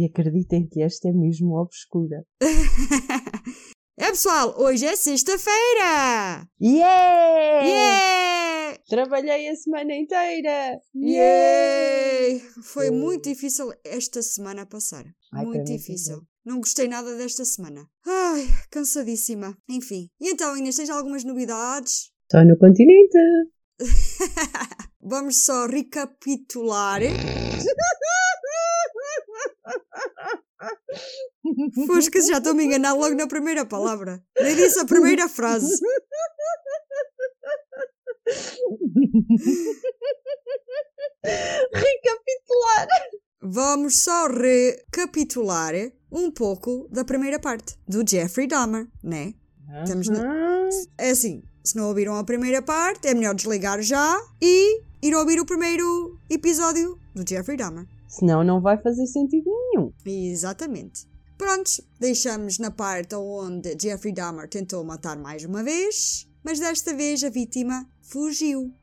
E acreditem que esta é mesmo obscura. É pessoal, hoje é sexta-feira! Yeah! Yeah! Trabalhei a semana inteira! Yay! Foi Yeah. muito difícil esta semana passar. Ai, muito mim difícil. também. Não gostei nada desta semana. Ai, cansadíssima. Enfim. E então, Inês, tens algumas novidades? Só no continente! Vamos só recapitular. Foscas, já estou a me enganar logo na primeira palavra. Nem disse a primeira frase. Recapitular! Vamos só recapitular um pouco da primeira parte do Jeffrey Dahmer, né? Estamos na-. É assim, se não ouviram a primeira parte, é melhor desligar já e ir ouvir o primeiro episódio do Jeffrey Dahmer. Senão não vai fazer sentido nenhum. Exatamente. Prontos, deixamos na parte onde Jeffrey Dahmer tentou matar mais uma vez, mas desta vez a vítima fugiu.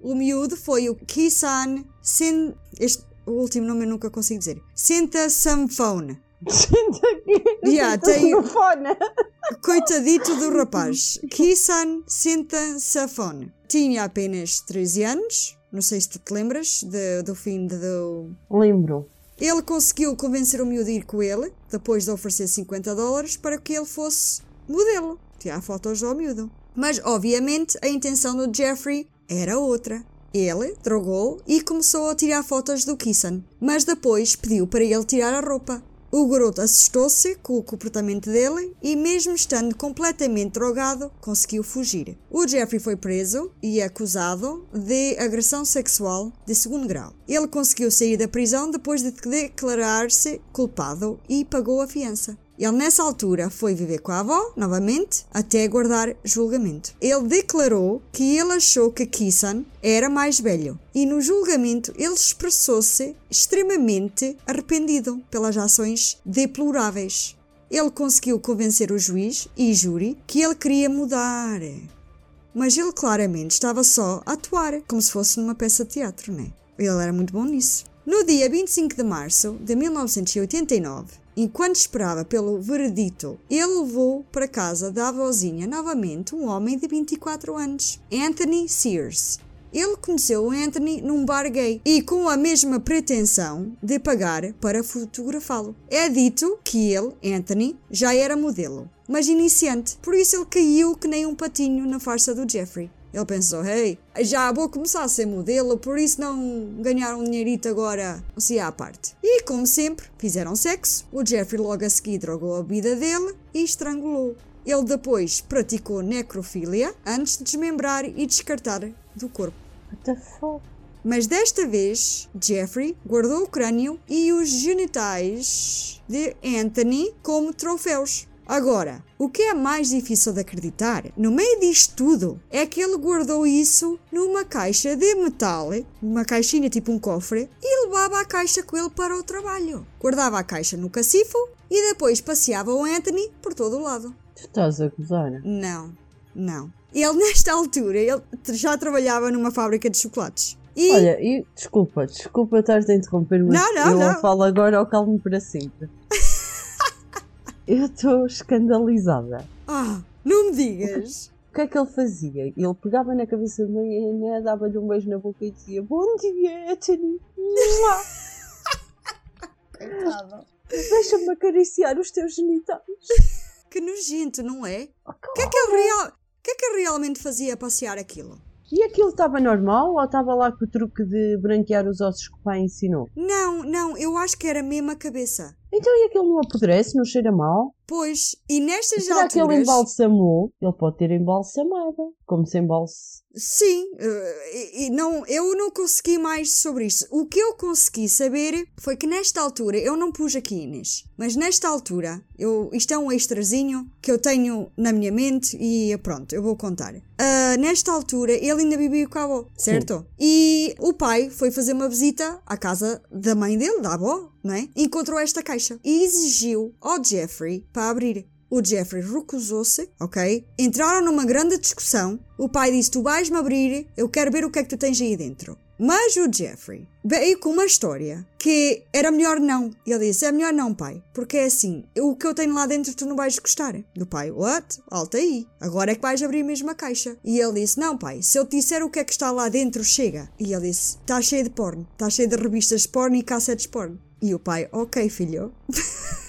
O miúdo foi o Kisan Sen... Este, o último nome eu nunca consigo dizer. Senta Samphone. Senta! Yeah, tem-! Coitadito do rapaz. Kisan Senta Safone. Tinha apenas 13 anos. Não sei se tu te lembras de- do fim de- do, Lembro. Ele conseguiu convencer o miúdo a ir com ele, depois de oferecer 50 dólares, para que ele fosse modelo, tirar fotos ao miúdo. Mas, obviamente, a intenção do Jeffrey era outra. Ele drogou e começou a tirar fotos do Kissan, mas depois pediu para ele tirar a roupa. O garoto assustou-se com o comportamento dele e, mesmo estando completamente drogado, conseguiu fugir. O Jeffrey foi preso e acusado de agressão sexual de segundo grau. Ele conseguiu sair da prisão depois de declarar-se culpado e pagou a fiança. Ele, nessa altura, foi viver com a avó, novamente, até aguardar julgamento. Ele declarou que ele achou que Kissan era mais velho e, no julgamento, ele expressou-se extremamente arrependido pelas ações deploráveis. Ele conseguiu convencer o juiz e júri que ele queria mudar. Mas ele claramente estava só a atuar, como se fosse numa peça de teatro, né? Ele era muito bom nisso. No dia 25 de março de 1989, enquanto esperava pelo veredito, ele levou para casa da avózinha novamente um homem de 24 anos, Anthony Sears. Ele conheceu Anthony num bar gay e com a mesma pretensão de pagar para fotografá-lo. É dito que ele, Anthony, já era modelo, mas iniciante, por isso ele caiu que nem um patinho na farsa do Jeffrey. Ele pensou, hey, já vou começar a ser modelo, por isso não ganhar um dinheirito agora, se à parte. E, como sempre, fizeram sexo. O Jeffrey logo a seguir drogou a bebida dele e estrangulou. Ele depois praticou necrofilia antes de desmembrar e descartar do corpo. What the fuck? Mas desta vez, Jeffrey guardou o crânio e os genitais de Anthony como troféus. Agora, o que é mais difícil de acreditar, no meio disto tudo, é que ele guardou isso numa caixa de metal, uma caixinha tipo um cofre, e levava a caixa com ele para o trabalho. Guardava a caixa no cacifo e depois passeava o Anthony por todo o lado. Tu estás a gozar? Não, não. Ele, nesta altura, ele já trabalhava numa fábrica de chocolates. E Olha, e desculpa, desculpa estar-te a interromper, mas Não, não, eu não. falo agora ao calmo para sempre. eu estou escandalizada. Ah, não me digas. O que é que ele fazia? Ele pegava na cabeça de manhã, dava-lhe um beijo na boca e dizia Bom dia, Anthony. Deixa-me acariciar os teus genitais. Que nojento, não é? Oh, O que é que ele, real... o que é que ele realmente fazia a passear aquilo? E aquilo estava normal ou estava lá com o truque de branquear os ossos que o pai ensinou? Não, não, eu acho que era mesmo a cabeça. Então e aquilo não apodrece, não cheira mal? Pois, e nestas Será que ele alturas... embalsamou? Ele pode ter embalsamado, como se embalse. Sim, eh, e, não, eu não consegui mais sobre isto. O que eu consegui saber foi que nesta altura, eu não pus aqui Inês, mas nesta altura, eu, isto é um extrazinho que eu tenho na minha mente e pronto, eu vou contar. Ah, nesta altura, ele ainda vivia com a avó, certo? E o pai foi fazer uma visita à casa da mãe dele, da avó, não é? Encontrou esta caixa e exigiu ao Jeffrey para abrir. O Jeffrey recusou-se, ok? Entraram numa grande discussão. O pai disse: Tu vais-me abrir, eu quero ver o que é que tu tens aí dentro. Mas o Jeffrey veio com uma história que era melhor não. Ele disse: É melhor não, pai, porque é assim, o que eu tenho lá dentro tu não vais gostar. Do pai: What? Alta aí, agora é que vais abrir mesmo a caixa. E ele disse: Não, pai, se eu te disser o que é que está lá dentro, chega. E ele disse: Está cheio de porno, está cheio de revistas porno e cassetes porno. E o pai: Ok, filho.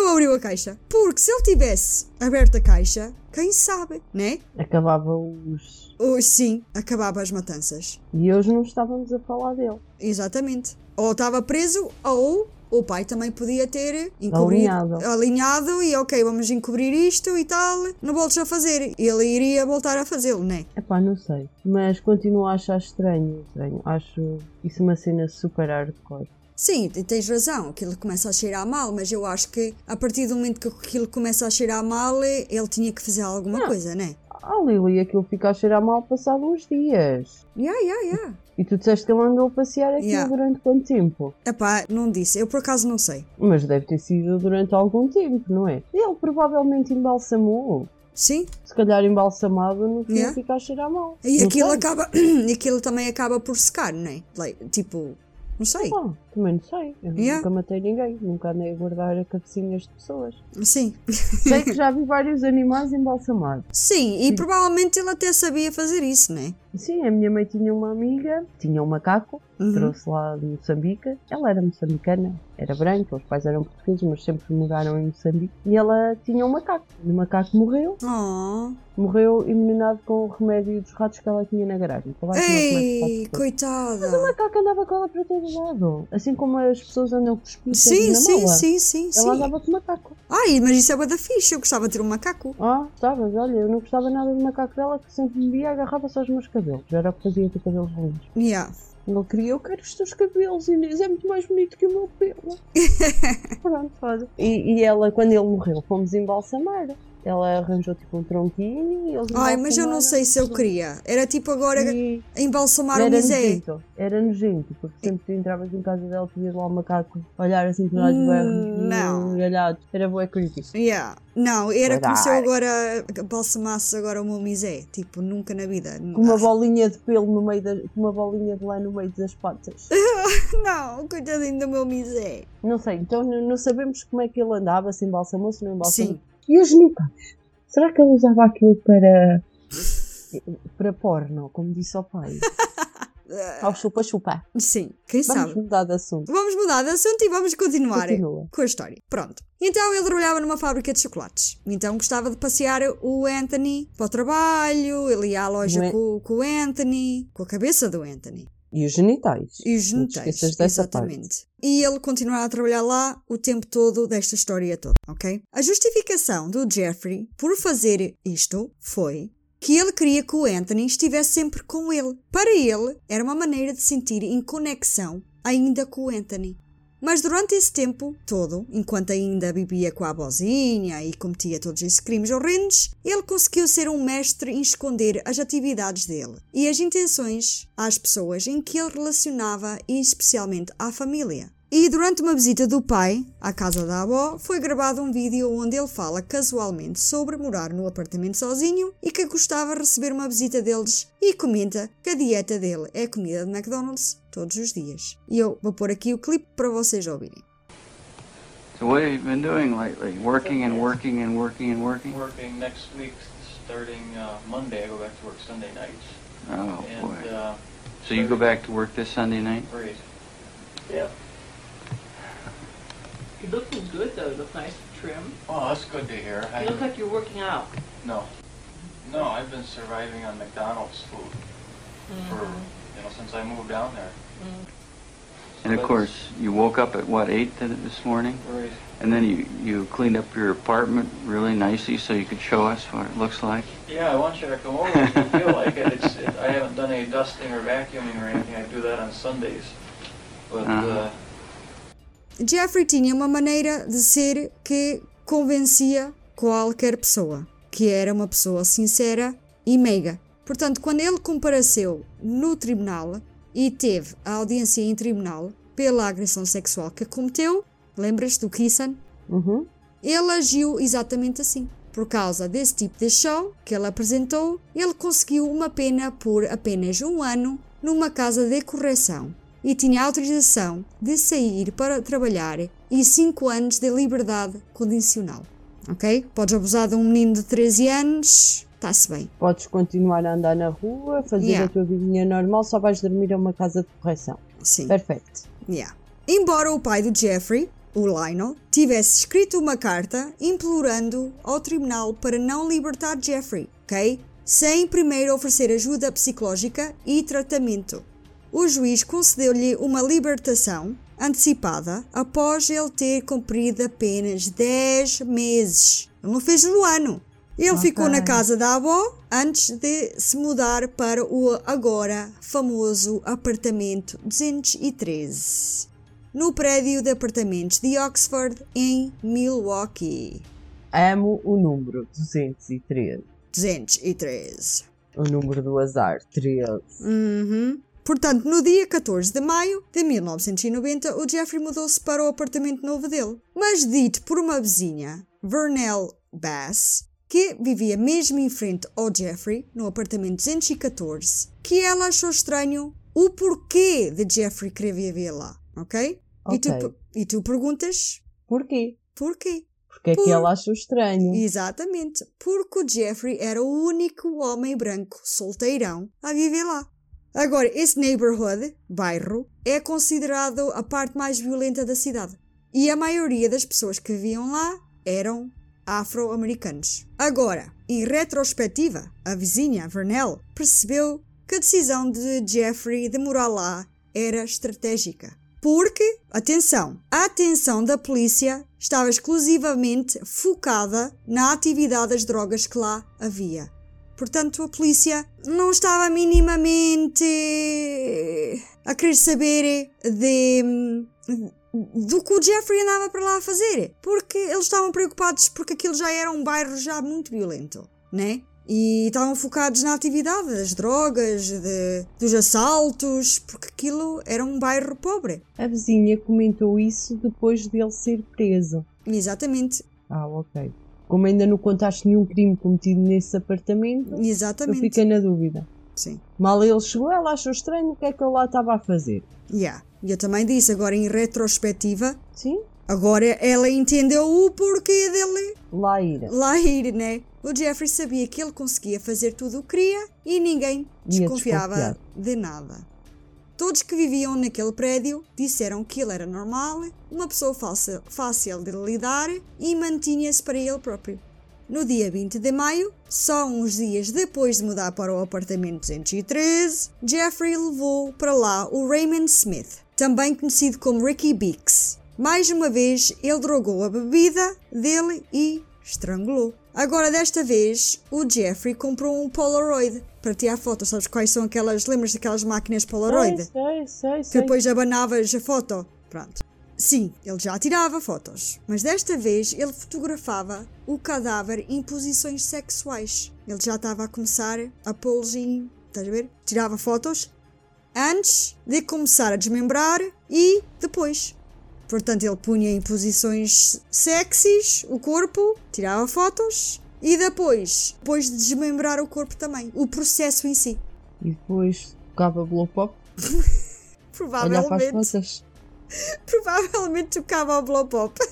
não abriu a caixa. Porque se ele tivesse aberto a caixa, quem sabe, né? Acabava os. Ou sim, acabava as matanças. E hoje não estávamos a falar dele. Exatamente. Ou estava preso, ou o pai também podia ter encobrido, Alinhado. alinhado e ok, vamos encobrir isto e tal, não voltes a fazer. Ele iria voltar a fazê-lo, né? Epá, não sei. Mas continuo a achar estranho. estranho. Acho isso uma cena super hardcore. Sim, tens razão, aquilo começa a cheirar mal, mas eu acho que a partir do momento que aquilo começa a cheirar mal, ele tinha que fazer alguma Não. coisa, né? Ah, Lili, aquilo fica a cheirar mal passado uns dias. Yeah, yeah, yeah. E tu disseste que ele andou a passear aquilo Yeah. durante quanto tempo? Epá, não disse, eu por acaso não sei. Mas deve ter sido durante algum tempo, não é? Ele provavelmente embalsamou. Sim, Se calhar embalsamado no fim Yeah. fica a cheirar mal. e Não aquilo sei. acaba, aquilo também acaba por secar, não é? Like, tipo, não sei. Ah, também não sei. Eu Yeah. nunca matei ninguém. Nunca andei a guardar cabecinhas de pessoas. Sim. sei que já vi vários animais embalsamados. Sim, e provavelmente ele até sabia fazer isso, né? Sim, a minha mãe tinha uma amiga, tinha um macaco, Uhum. trouxe lá de Moçambique. Ela era moçambicana, era branca, os pais eram portugueses, mas sempre moraram em Moçambique. E ela tinha um macaco. E o macaco morreu, Oh, morreu envenenado com o remédio dos ratos que ela tinha na garagem. Ei, coitada. O macaco andava com ela para todo lado. Assim como as pessoas andam com os Sim, na sim, mala. sim, sim, Ela sim. andava com o macaco. Ai, mas isso é da fixe, eu gostava de ter um macaco. Ah, gostavas? Olha, eu não gostava nada do macaco dela, que sempre me via e agarrava só os meus cabelos. Era o que fazia ter cabelos lindos. Yeah. Ele queria, eu quero os teus cabelos, Inês, é muito mais bonito que o meu pelo. Pronto, olha. E, e ela, quando ele morreu, fomos embalsamar. Ela arranjou tipo um tronquinho e eles Ai, mas eu não sei se eu queria. Era tipo agora E embalsamar o era misé. nojento, era nojento, porque sempre que tu entravas em casa dela, tu vias lá o macaco olhar assim para os Hum, berros não. galhados. Era bué creepy. Yeah. Não, era como se eu agora balsamasse agora o meu misé. Tipo, nunca na vida. Com uma bolinha de pelo no meio da, com uma bolinha de lã no meio das patas. Não, coitadinho do meu misé. Não sei, então não não sabemos como é que ele andava, se embalsamou, se não embalsamou. Sim. E os genitais? Será que ele usava aquilo para. para porno, como disse ao pai? Ao chupa-chupa. Sim, quem Vamos sabe? mudar de assunto. Vamos mudar de assunto e vamos continuar Continua. com a história. Pronto. Então ele trabalhava numa fábrica de chocolates. Então gostava de passear o Anthony para o trabalho, ele ia à loja é- com, com o Anthony, com a cabeça do Anthony. E os genitais? E os Não te genitais. dessa Exatamente. E ele continuava a trabalhar lá o tempo todo desta história toda, ok? A justificação do Jeffrey por fazer isto foi que ele queria que o Anthony estivesse sempre com ele. Para ele, era uma maneira de sentir em conexão ainda com o Anthony. Mas durante esse tempo todo, enquanto ainda vivia com a avózinha e cometia todos esses crimes horrendos, ele conseguiu ser um mestre em esconder as atividades dele e as intenções às pessoas em que ele relacionava e especialmente à família. E durante uma visita do pai à casa da avó, foi gravado um vídeo onde ele fala casualmente sobre morar no apartamento sozinho e que gostava de receber uma visita deles e comenta que a dieta dele é comida de McDonald's todos os dias. E eu vou pôr aqui o clipe para vocês ouvirem. So what have you been doing lately? Working and working and working and working? Working next week, starting uh, Monday, I go back to work Sunday nights. Oh and boy. uh, So you go back to work this Sunday night? great. Yep. You looking good though. You look nice and trim. Oh, that's good to hear. I, You look like you're working out. no, no, I've been surviving on McDonald's food for Mm-hmm. you know since I moved down there. And of course, you woke up at what, 8 this morning? Right. And then you, you cleaned up your apartment really nicely so you could show us what it looks like? Yeah, I want you to come over if you feel like it. It's, it. I haven't done any dusting or vacuuming or anything. I do that on Sundays. But, Uh-huh. uh, Jeffrey tinha uma maneira de ser que convencia qualquer pessoa, que era uma pessoa sincera e meiga. Portanto, quando ele compareceu no tribunal e teve a audiência em tribunal pela agressão sexual que cometeu, lembras do Kissan? Uhum. Ele agiu exatamente assim. Por causa desse tipo de show que ele apresentou, ele conseguiu uma pena por apenas um ano numa casa de correção e tinha autorização de sair para trabalhar e 5 anos de liberdade condicional. Ok? Podes abusar de um menino de 13 anos, está-se bem. Podes continuar a andar na rua, fazer Yeah. a tua vidinha normal, só vais dormir a uma casa de correção. Sim. Perfeito. Yeah. Embora o pai do Jeffrey, o Lionel, tivesse escrito uma carta implorando ao tribunal para não libertar Jeffrey, ok? Sem primeiro oferecer ajuda psicológica e tratamento. O juiz concedeu-lhe uma libertação antecipada após ele ter cumprido apenas 10 meses. Ele não fez no ano. Ele Ok. ficou na casa da avó antes de se mudar para o agora famoso apartamento 213, no prédio de apartamentos de Oxford, em Milwaukee. Amo o número 213. 213. O número do azar, 13. Uhum. Portanto, no dia 14 de maio de 1990, o Jeffrey mudou-se para o apartamento novo dele. Mas dito por uma vizinha, Vernell Bass, que vivia mesmo em frente ao Jeffrey, no apartamento 214, que ela achou estranho o porquê de Jeffrey querer viver lá, ok? E, tu, Ok. e tu perguntas Porquê? porquê? Porque é Por- que ela achou estranho. Exatamente, porque o Jeffrey era o único homem branco solteirão a viver lá. Agora, esse neighborhood, bairro, é considerado a parte mais violenta da cidade. E a maioria das pessoas que viviam lá eram afro-americanos. Agora, em retrospectiva, a vizinha, Vernell, percebeu que a decisão de Jeffrey de morar lá era estratégica. Porque, atenção, a atenção da polícia estava exclusivamente focada na atividade das drogas que lá havia. Portanto, a polícia não estava minimamente a querer saber de, do que o Jeffrey andava para lá a fazer. Porque eles estavam preocupados porque aquilo já era um bairro já muito violento, né? E estavam focados na atividade das drogas, de- dos assaltos, porque aquilo era um bairro pobre. A vizinha comentou isso depois dele ser preso. Exatamente, Ah, ok. Como ainda não contaste nenhum crime cometido nesse apartamento, eu exatamente. fiquei na dúvida. Sim. Mal ele chegou, ela achou estranho o que é que ele lá estava a fazer. Yeah. E eu também disse, agora em retrospectiva, Sim, agora ela entendeu o porquê dele lá ir. lá ir, né? O Jeffrey sabia que ele conseguia fazer tudo o que queria e ninguém Ia desconfiava de nada. Todos que viviam naquele prédio disseram que ele era normal, uma pessoa fácil, fácil de lidar e mantinha-se para ele próprio. No dia 20 de maio, só uns dias depois de mudar para o apartamento 213, Jeffrey levou para lá o Raymond Smith, também conhecido como Ricky Bix. Mais uma vez, ele drogou a bebida dele e estrangulou. Agora, desta vez, o Jeffrey comprou um Polaroid para tirar fotos. Sabes quais são aquelas? Lembras daquelas máquinas Polaroid? Sei, sei, sei. que sei. depois abanavas a foto. Pronto. Sim, ele já tirava fotos, mas desta vez ele fotografava o cadáver em posições sexuais. Ele já estava a começar a pô-los em. Estás a ver? Tirava fotos antes de começar a desmembrar e depois. Portanto, ele punha em posições sexys o corpo, tirava fotos e depois, depois de desmembrar o corpo também. O processo em si. E depois tocava blow pop, Provavelmente. Provavelmente tocava ao blow pop.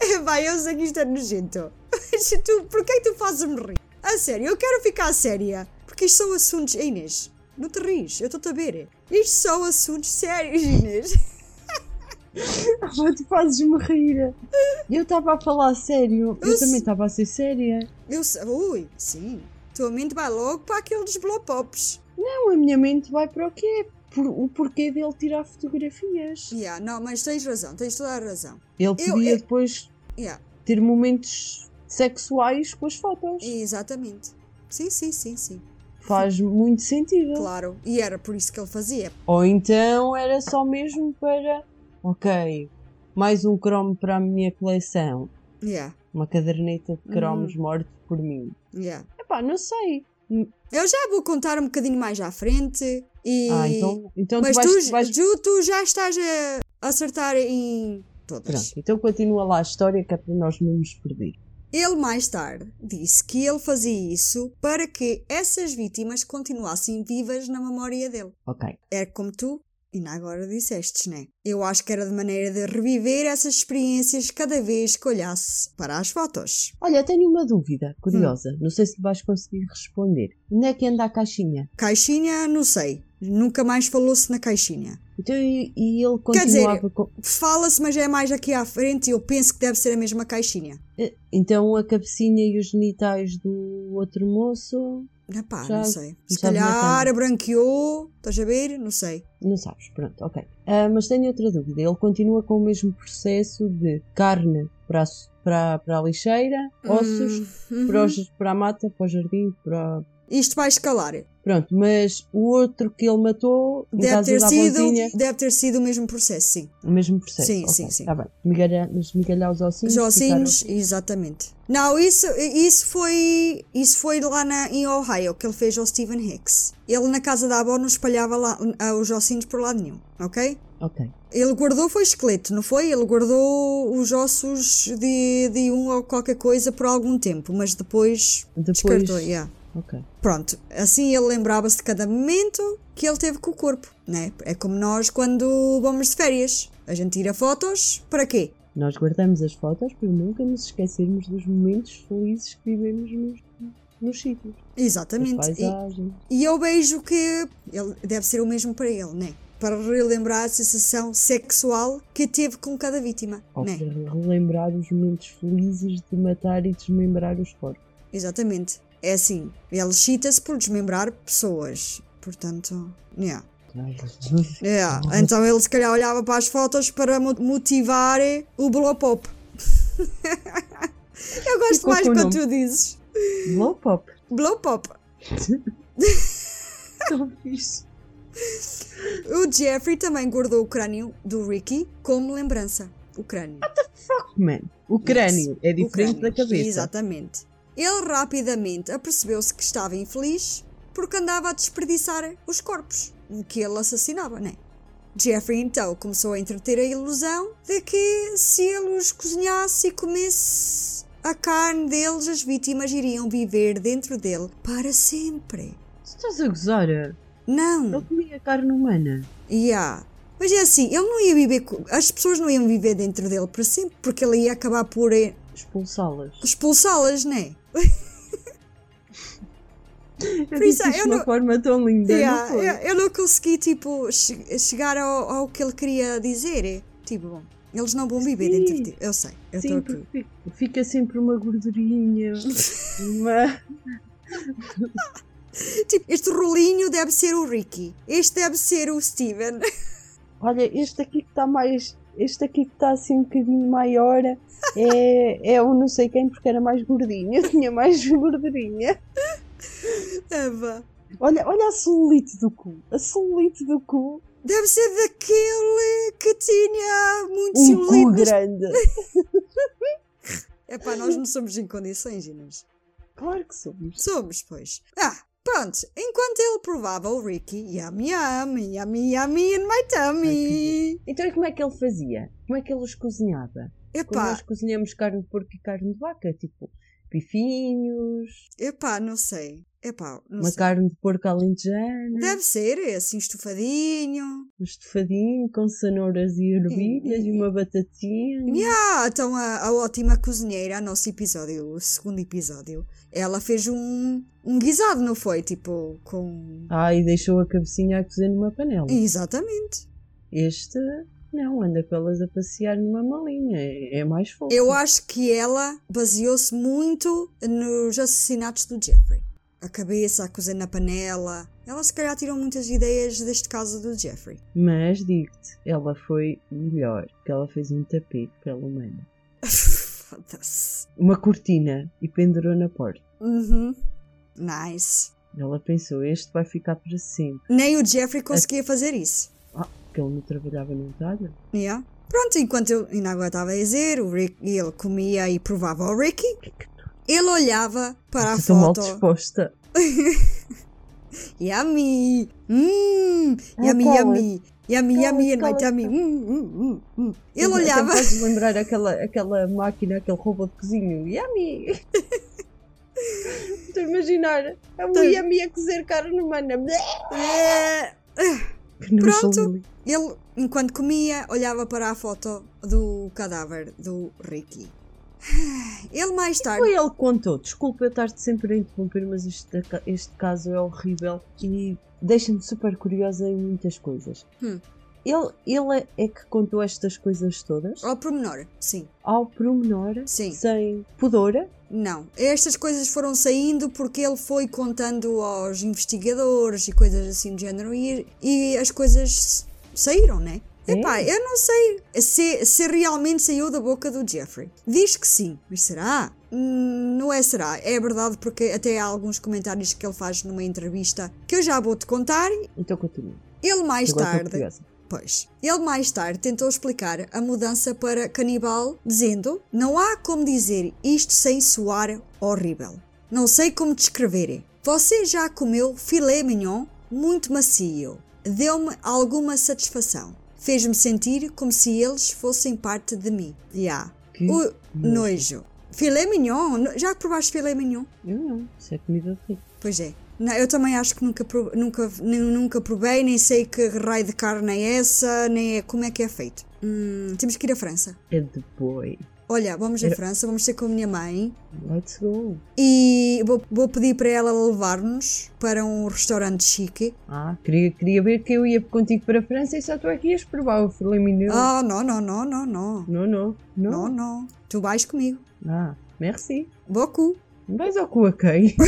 É, vai, eu sei que isto é nojento. Mas tu, porquê é que tu fazes-me rir? A sério, eu quero ficar séria. Porque isto são assuntos. Ei, Inês, não te ris, eu estou-te a ver. Isto são assuntos sérios, Inês. Ah, tu fazes-me rir. Eu estava a falar sério. Eu, Eu também estava a ser séria. Eu sei. Ui, sim. Tua mente vai logo para aqueles blow pops. Não, a minha mente vai para o quê? por- o porquê dele tirar fotografias. Yeah, não, mas tens razão, tens toda a razão. Ele podia eu- depois Yeah, ter momentos sexuais com as fotos. exatamente. Sim, sim, sim, sim. Faz muito sentido. Claro. E era por isso que ele fazia. Ou então era só mesmo para. Ok, mais um cromo para a minha coleção. Yeah, Uma caderneta de cromos Uhum. morto por mim. yeah. Epá, não sei. Eu já vou contar um bocadinho mais à frente. E... Ah, então, então Mas tu vais, tu, vais- Ju, tu já estás a acertar em todas. Pronto, então continua lá a história que é para nós não nos perder. Ele mais tarde disse que ele fazia isso para que essas vítimas continuassem vivas na memória dele. Ok. É como tu ainda agora disseste, né? Eu acho que era de maneira de reviver essas experiências cada vez que olhasse para as fotos. Olha, tenho uma dúvida curiosa. Não sei se vais conseguir responder. Onde é que anda a caixinha? Caixinha, não sei. Nunca mais falou-se na caixinha. Então, e, e ele Quer dizer- continuava com. Fala-se, mas é mais aqui à frente e eu penso que deve ser a mesma caixinha. Eh, Então a cabecinha e os genitais do outro moço. Epá, Já- não sei. Se calhar branqueou, estás a ver? Não sei. Não sabes, pronto, ok. Ah, mas tenho outra dúvida. Ele continua com o mesmo processo de carne para a, para, para a lixeira, ossos, Hum, para, uhum. os- para a mata, para o jardim, para. Isto vai escalar. Pronto, mas o outro que ele matou, Deve ter, sido, deve ter sido o mesmo processo, sim. o mesmo processo. Sim, ok, sim, sim. Está bem. Migalhar, mas migalhar os ossinhos. Os ossinhos, exatamente. Não, isso, isso foi isso foi lá na, em Ohio que ele fez ao Stephen Hicks. Ele na casa da avó não espalhava lá, ah, os ossinhos por lado nenhum, ok? ficaram- Ok. Ele guardou foi esqueleto, não foi? Ele guardou os ossos de, de um ou qualquer coisa por algum tempo, mas depois, Depois. descartou. yeah. Ok. Pronto, assim ele lembrava-se de cada momento que ele teve com o corpo, né? É como nós quando vamos de férias. A gente tira fotos, para quê? Nós guardamos as fotos para nunca nos esquecermos dos momentos felizes que vivemos nos, nos sítios. Exatamente. E, e eu vejo que ele deve ser o mesmo para ele, né? Para relembrar a sensação sexual que teve com cada vítima, Ou né? para relembrar os momentos felizes de matar e desmembrar os corpos. Exatamente. É assim, ele excita-se por desmembrar pessoas. Portanto, yeah. Yeah. Então ele se calhar olhava para as fotos para mo- motivar o blow pop. Eu gosto Ficou mais quando tu dizes Blow pop. blow pop. Tão fixe. O Jeffrey também guardou o crânio do Ricky como lembrança. O crânio. Fuck, man. O crânio é O diferente crânio. da cabeça. Exatamente. Ele rapidamente apercebeu-se que estava infeliz porque andava a desperdiçar os corpos, que ele assassinava, né? Jeffrey então começou a entreter a ilusão de que se ele os cozinhasse e comesse a carne deles, as vítimas iriam viver dentro dele para sempre. Estás a gozar? Ele Não, comia carne humana. yeah. Mas é assim, ele não ia viver, as pessoas não iam viver dentro dele para sempre, porque ele ia acabar por eh, Expulsá-las. expulsá-las, né? Eu isso, eu de uma não- forma tão linda, Yeah, não eu, eu não consegui, tipo, che- chegar ao, ao que ele queria dizer. é, Tipo, bom, eles não vão viver Sim. dentro de ti. Eu sei, eu estou aqui. fica, fica sempre uma gordurinha. uma... Tipo, este rolinho deve ser o Ricky. Este deve ser o Steven. Olha, este aqui que está mais. Este aqui que está assim um bocadinho maior é, é o não sei quem porque era mais gordinho. Eu tinha mais gordurinha. Eva. Olha, olha a celulite do cu. A celulite do cu. Deve ser daquele que tinha muito Um cu celulite. grande. Epá, nós não somos em condições, Inês. Claro que somos. Somos, pois. Ah, pronto. Enquanto ele provava o Ricky, yum yum, yummy yummy in my tummy. Então e como é que ele fazia? Como é que ele os cozinhava? Como Epá, nós cozinhamos carne de porco e carne de vaca? Tipo, bifinhos, epá, não sei. Epá, não uma sei. carne de porco alentejana, Deve ser, é assim, estufadinho. um estofadinho com cenouras e ervilhas e uma batatinha. Yeah, então a, a ótima cozinheira, a nosso episódio, o segundo episódio, ela fez um, um guisado, não foi? Tipo, com. Ah, e deixou a cabecinha a cozer numa panela. Exatamente. Este, não, anda com elas a passear numa malinha. É, é mais fofo. Eu acho que ela baseou-se muito nos assassinatos do Jeffrey. A cabeça a cozer na panela. Ela se calhar tirou muitas ideias deste caso do Jeffrey. Mas digo-te, ela foi melhor, que ela fez um tapete pela humana. Foda-se. Uma cortina e pendurou na porta. Uhum. Nice. Ela pensou, este vai ficar para sempre. Nem o Jeffrey conseguia fazer isso. Ah, porque ele não trabalhava num talho. Yeah. Pronto, enquanto eu ainda agora estava a dizer, o Rick, ele comia e provava ao Ricky, ele olhava para a Estou mal foto. disposta. Yummy! Mmm! Ah, Yummy, cala-te. yummy! Yummy, Cala-te, yummy, and my tummy. Hum, hum, hum, hum. Ele Até olhava. Podes lembrar aquela, aquela máquina, aquele robô de cozinho. Yummy! Estou a imaginar a Tá. Yummy a cozer carne humana. É, Pronto. Ele, enquanto comia, olhava para a foto do cadáver do Ricky. Ele mais tarde. Foi ele que contou. Desculpa eu estar-te sempre a interromper, mas este, este caso é horrível e deixa-me super curiosa em muitas coisas. Hum. Ele, ele é, é que contou estas coisas todas Ao pormenor, sim. ao pormenor, Sim. sem pudor. Não. Estas coisas foram saindo porque ele foi contando aos investigadores e coisas assim do género e, e as coisas saíram, né? Epá, eu não sei se, se realmente saiu da boca do Jeffrey. Diz que sim, mas será? Hum, não é será, é verdade porque até há alguns comentários que ele faz numa entrevista que eu já vou-te contar. Então continua. Ele mais tarde. Pois. Ele mais tarde tentou explicar a mudança para canibal, dizendo: Não há como dizer isto sem soar horrível. Não sei como descrever. Você já comeu filé mignon muito macio. Deu-me alguma satisfação. Fez-me sentir como se eles fossem parte de mim. Já. Que O nojo. Filé mignon? Já provaste filé mignon? Eu não, isso é comida de rico. Pois é. Não, eu também acho que nunca, nunca, nunca provei, nem sei que raio de carne é essa, nem é, como é que é feito. Hum, temos que ir à França. É de boi. Olha, vamos à Era- França, vamos ter com a minha mãe Let's go. e vou, vou pedir para ela levar-nos para um restaurante chique. Ah, queria, queria ver que eu ia contigo para a França e só estou aqui a provar o filé. Ah, não, não, não, não, não. Não, não, Não, não. Tu vais comigo. Ah, merci. Beaucoup. Vais ao cu a quem?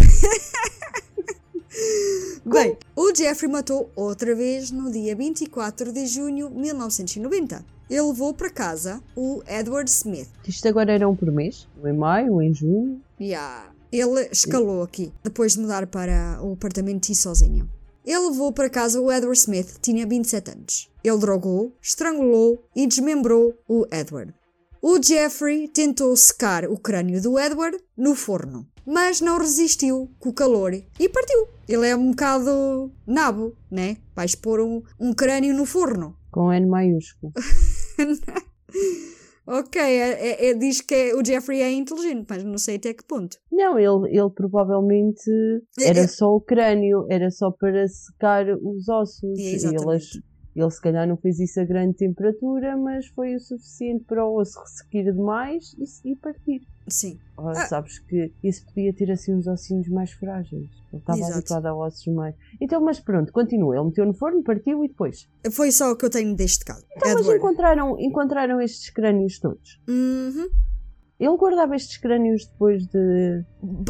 Bem, o Jeffrey matou outra vez no dia 24 de junho de 1990. Ele levou para casa o Edward Smith. Isto agora era um por mês? Um em maio, um em junho? Yeah. Ele escalou aqui, depois de mudar para o apartamento e sozinho. Ele levou para casa o Edward Smith, tinha 27 anos. Ele drogou, estrangulou e desmembrou o Edward. O Jeffrey tentou secar o crânio do Edward no forno, mas não resistiu com o calor e partiu. Ele é um bocado nabo, né? Vais pôr um, um crânio no forno. Com N maiúsculo. Ok, é- é- é- diz que é- o Jeffrey é inteligente, mas não sei até que ponto. Não, ele, ele provavelmente era É- só o crânio, era só para secar os ossos. É, E ele, ele se calhar não fez isso a grande temperatura, mas foi o suficiente para o osso ressequir demais e, e partir. Sim. Ah, Ah. Sabes que isso podia ter assim uns ossinhos mais frágeis. Ele estava Exato. habituado a ossos mais. Então, mas pronto, continua. Ele meteu no forno, partiu e depois. Foi só o que eu tenho deste caso. Então, mas Edward. encontraram, encontraram estes crânios todos. Uhum. Ele guardava estes crânios depois de.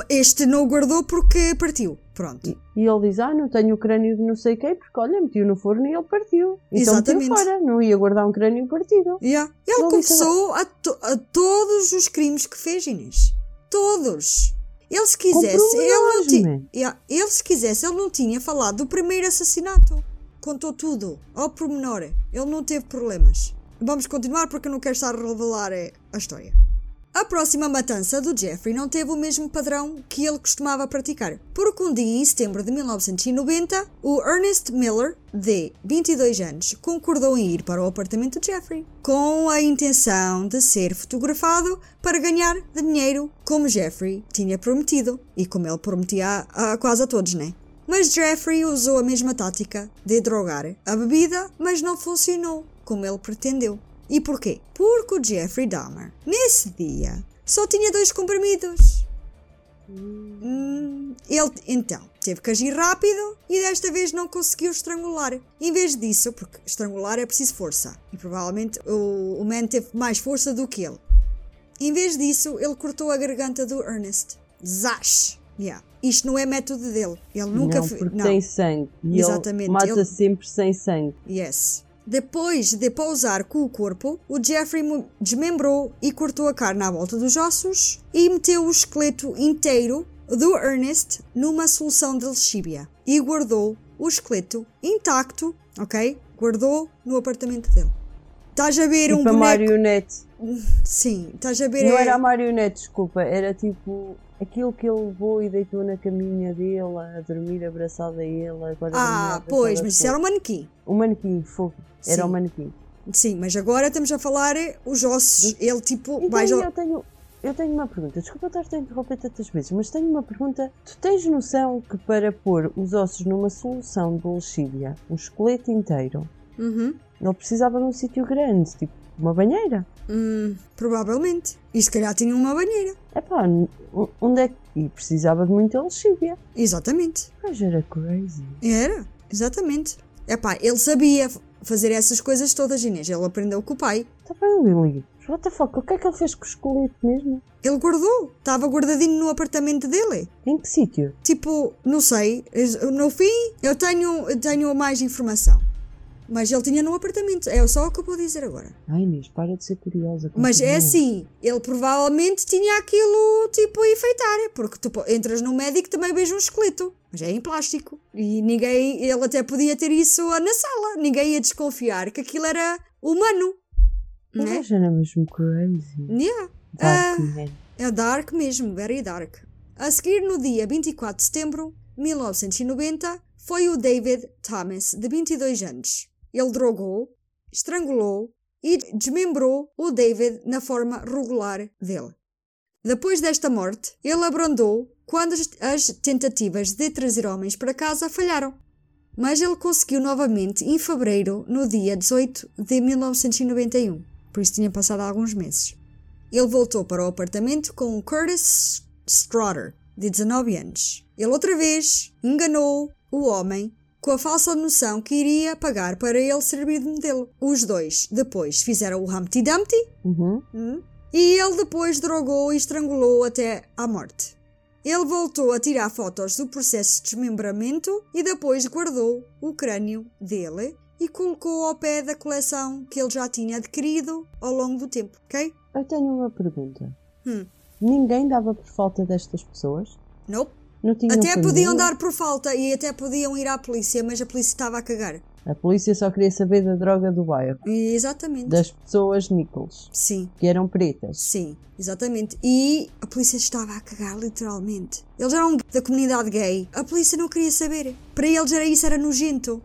Este não o guardou porque partiu. Pronto. E ele diz: Ah, não tenho o crânio de não sei quem, porque olha, meti-o no forno e ele partiu. Então Exatamente. fora, não ia guardar um crânio partido. Yeah. Ele Ele confessou a, to- a todos os crimes que fez, Inês. Todos. Ele se quisesse, ele não tinha. Yeah. Ele se quisesse, ele não tinha falado do primeiro assassinato. Contou tudo. Ao pormenor. Ele não teve problemas. Vamos continuar porque eu não quero estar a revelar eh, a história. A próxima matança do Jeffrey não teve o mesmo padrão que ele costumava praticar, porque um dia em setembro de 1990, o Ernest Miller, de 22 anos, concordou em ir para o apartamento de Jeffrey, com a intenção de ser fotografado para ganhar dinheiro, como Jeffrey tinha prometido, e como ele prometia a, a quase a todos, né? Mas Jeffrey usou a mesma tática de drogar a bebida, mas não funcionou como ele pretendeu. E porquê? Porque o Jeffrey Dahmer, nesse dia, só tinha dois comprimidos. Hum, ele, então, teve que agir rápido e desta vez não conseguiu estrangular. Em vez disso, porque estrangular é preciso força, e provavelmente o, o man teve mais força do que ele. Em vez disso, ele cortou a garganta do Ernest. Zash! Yeah. Isto não é método dele. Ele nunca não, porque Não. tem sangue. E Exatamente, ele mata ele- sempre sem sangue. Yes. Depois de pousar com o corpo, o Jeffrey desmembrou e cortou a carne à volta dos ossos e meteu o esqueleto inteiro do Ernest numa solução de lexívia e guardou o esqueleto intacto, ok? Guardou no apartamento dele. Estás a ver um tipo a boneco? marionete. Sim, estás a ver. Não era a marionete, desculpa. Era tipo aquilo que ele levou e deitou na caminha dele, a dormir abraçada a ele. Agora Ah, pois, mas isso era um manequim. O manequim, fogo. Era o manequim. Sim, mas agora estamos a falar os ossos. Ele tipo. Então, vai eu tenho, eu tenho uma pergunta. Desculpa estar-te a interromper tantas vezes, mas tenho uma pergunta. Tu tens noção que para pôr os ossos numa solução de lexívia, um esqueleto inteiro, Uhum. ele precisava de um sítio grande, tipo uma banheira? Hum, provavelmente. E se calhar tinha uma banheira. Epá, onde é que... E precisava de muita lexívia. Exatamente. Mas era crazy. Era, exatamente. Epá, ele sabia fazer essas coisas todas, Inês. Ele aprendeu com o pai. Está bem, Lily. Mas What the fuck? O que é que ele fez com o esqueleto mesmo? Ele guardou. Estava guardadinho no apartamento dele. Em que sítio? Tipo, não sei. No fim, eu tenho, eu tenho mais informação. Mas ele tinha no apartamento. É só o que eu vou dizer agora. Ai, Inês, para de ser curiosa. Mas é continua. assim, ele provavelmente tinha aquilo tipo a enfeitar, porque tu entras no médico e também vês um esqueleto, mas é em plástico. E ninguém, ele até podia ter isso na sala, ninguém ia desconfiar que aquilo era humano. Né? Mas era mesmo crazy. Yeah. Dark man. É dark mesmo, very dark. A seguir, no dia 24 de setembro de 1990, foi o David Thomas, de 22 anos. Ele drogou, estrangulou e desmembrou o David na forma regular dele. Depois desta morte, ele abrandou quando as, as tentativas de trazer homens para casa falharam. Mas ele conseguiu novamente em fevereiro, no dia 18 de 1991. Por isso tinha passado alguns meses. Ele voltou para o apartamento com o Curtis Strotter, de 19 anos. Ele outra vez enganou o homem com a falsa noção que iria pagar para ele servir de modelo. Os dois depois fizeram o Humpty Dumpty Uhum. hum, e ele depois drogou e estrangulou até à morte. Ele voltou a tirar fotos do processo de desmembramento e depois guardou o crânio dele e colocou ao pé da coleção que ele já tinha adquirido ao longo do tempo, ok? Eu tenho uma pergunta. Hum. Ninguém dava por falta destas pessoas? Nope. Até podiam dar por falta e até podiam ir à polícia, mas a polícia estava a cagar. A polícia só queria saber da droga do bairro. Exatamente. Das pessoas Nichols, Sim, que eram pretas. sim, exatamente. E a polícia estava a cagar, literalmente. Eles eram da comunidade gay. A polícia não queria saber. Para eles era isso, era nojento.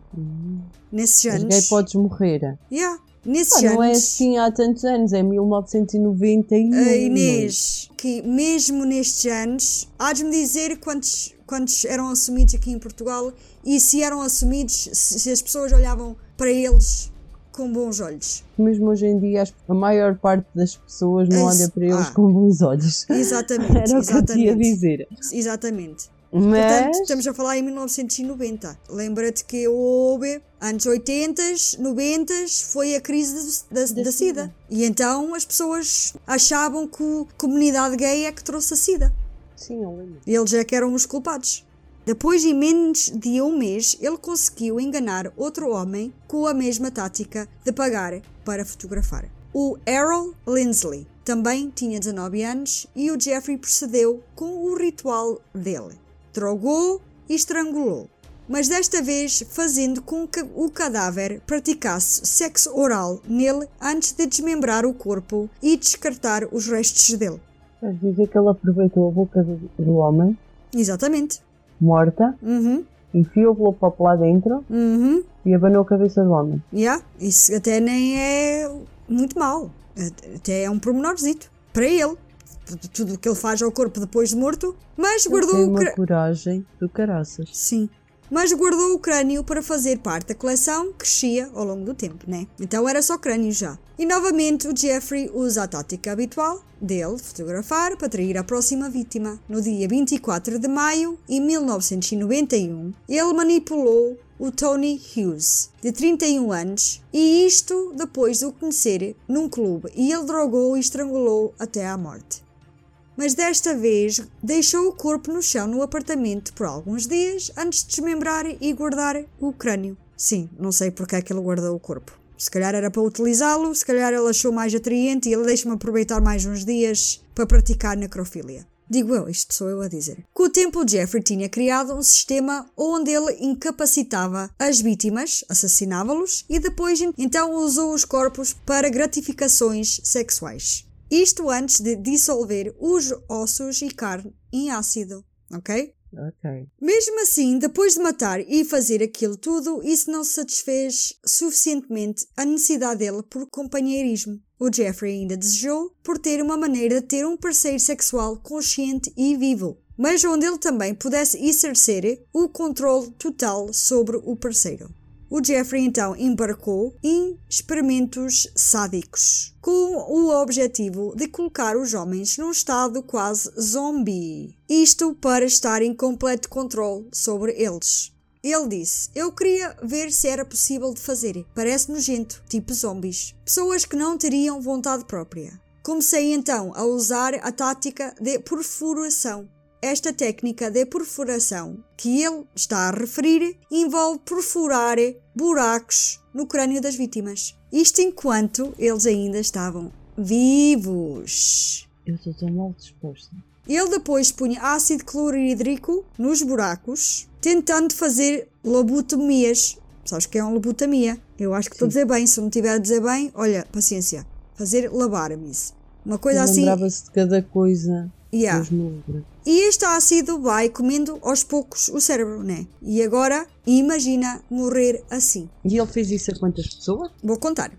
Nesses Mas anos. gay podes morrer. Yeah. Nesses Pá, não é anos. assim há tantos anos, é 1991. A Inês, que mesmo nestes anos, há de me dizer quantos, quantos eram assumidos aqui em Portugal e se eram assumidos, se, se as pessoas olhavam para eles com bons olhos. Mesmo hoje em dia, as- a maior parte das pessoas não Isso. olha para eles Ah. com bons olhos. Exatamente, Era o que eu exatamente. dizer. Exatamente. Mas, Portanto, estamos a falar em 1990. Lembra-te que houve, anos 80, 90, foi a crise da, da, da SIDA. E então as pessoas achavam que a comunidade gay é que trouxe a SIDA. sim, eu lembro. Eles é que eram os culpados. Depois de menos de um mês, ele conseguiu enganar outro homem com a mesma tática de pagar para fotografar. O Errol Lindsley também tinha 19 anos e o Jeffrey procedeu com o ritual dele. Drogou e estrangulou, mas desta vez fazendo com que o cadáver praticasse sexo oral nele antes de desmembrar o corpo e descartar os restos dele. Queres dizer que ele aproveitou a boca do, do homem, Exatamente. morta, Uhum. enfiou o papo lá dentro Uhum. e abanou a cabeça do homem. Yeah, isso até nem é muito mau. Até é um pormenorzito. Para ele. Tudo o que ele faz ao corpo depois de morto. Mas Ele guardou tem o uma crânio. coragem do caraças. Sim. Mas guardou o crânio para fazer parte da coleção que crescia ao longo do tempo, né? Então era só crânio já. E novamente o Jeffrey usa a tática habitual dele, fotografar, para atrair a próxima vítima. No dia 24 de maio de 1991, ele manipulou o Tony Hughes, de 31 anos, e isto depois de o conhecer num clube, e ele drogou e estrangulou até à morte. Mas desta vez deixou o corpo no chão no apartamento por alguns dias antes de desmembrar e guardar o crânio. Sim, não sei porque é que ele guardou o corpo. Se calhar era para utilizá-lo, se calhar ele achou mais atraente e ele deixa-me aproveitar mais uns dias para praticar necrofilia. Digo eu, isto sou eu a dizer. Com o tempo, Jeffrey tinha criado um sistema onde ele incapacitava as vítimas, assassinava-los e depois então usou os corpos para gratificações sexuais. Isto antes de dissolver os ossos e carne em ácido, ok? Ok. Mesmo assim, depois de matar e fazer aquilo tudo, isso não satisfez suficientemente a necessidade dele por companheirismo. O Jeffrey ainda desejou por ter uma maneira de ter um parceiro sexual consciente e vivo, mas onde ele também pudesse exercer o controle total sobre o parceiro. O Jeffrey então embarcou em experimentos sádicos, com o objetivo de colocar os homens num estado quase zombie. Isto para estar em completo controle sobre eles. Ele disse: Eu queria ver se era possível de fazer. Parece nojento, tipo zombies. Pessoas que não teriam vontade própria. Comecei então a usar a tática de perfuração. Esta técnica de perfuração que ele está a referir envolve perfurar buracos no crânio das vítimas. Isto enquanto eles ainda estavam vivos. Eu estou tão mal disposta. Ele depois punha ácido clorídrico nos buracos, tentando fazer lobotomias. Sabes o que é uma lobotomia? Eu acho que estou a dizer bem. Se não tiver a dizer bem, olha, paciência. Fazer labar-me. Uma coisa assim. Lembrava-se de cada coisa. Yeah. E este ácido vai comendo aos poucos o cérebro, né? E agora, imagina morrer assim. E ele fez isso a quantas pessoas? Vou contar.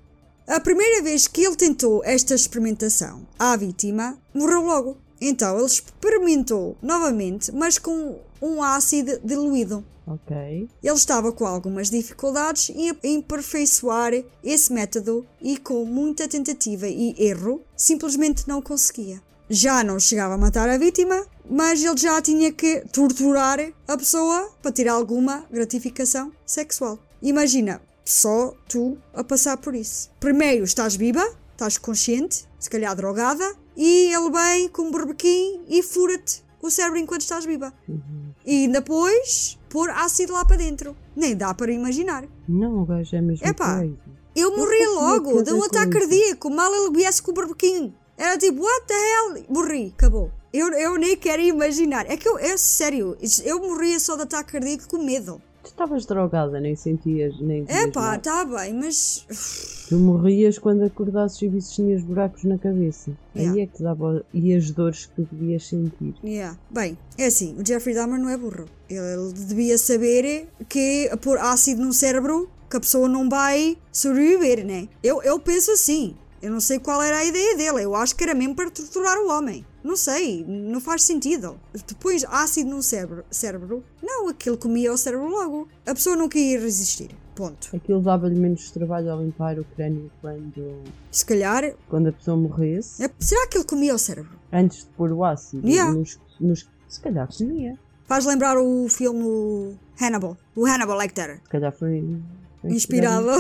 A primeira vez que ele tentou esta experimentação à vítima, morreu logo. Então ele experimentou novamente, mas com um ácido diluído. Ok. Ele estava com algumas dificuldades em aperfeiçoar esse método e, com muita tentativa e erro, simplesmente não conseguia. Já não chegava a matar a vítima, mas ele já tinha que torturar a pessoa para ter alguma gratificação sexual. Imagina, só tu a passar por isso. Primeiro estás viva, estás consciente, se calhar drogada, e ele vem com um berbequim e fura-te o cérebro enquanto estás viva. E depois pôr ácido lá para dentro. Nem dá para imaginar. Não, o gajo é mesmo Epá. Eu morri logo de um ataque cardíaco. Mal ele viesse com o berbequim. Era tipo, what the hell? Morri, acabou. Eu, eu nem quero imaginar. É que eu, é sério, eu morria só de ataque cardíaco com medo. Tu estavas drogada, nem sentias, nem É pá, nada. tá bem, mas. Tu morrias quando acordasses e visses tinhas buracos na cabeça. Yeah. Aí é que dava. E as dores que devias sentir. Yeah. Bem, é assim, o Jeffrey Dahmer não é burro. Ele devia saber que pôr ácido no cérebro que a pessoa não vai sobreviver, né? Eu, eu penso assim. Eu não sei qual era a ideia dele. Eu acho que era mesmo para torturar o homem. Não sei, não faz sentido. Pões ácido no cérebro, cérebro, não, aquilo comia o cérebro logo. A pessoa nunca ia resistir. Ponto. Aquilo dava-lhe menos trabalho a limpar o crânio quando, Se calhar. quando a pessoa morresse. é- será que ele comia o cérebro? Antes de pôr o ácido. Yeah. Nos, nos, se calhar comia. Faz lembrar o filme o Hannibal. O Hannibal Lecter. Se calhar foi. foi Inspirado.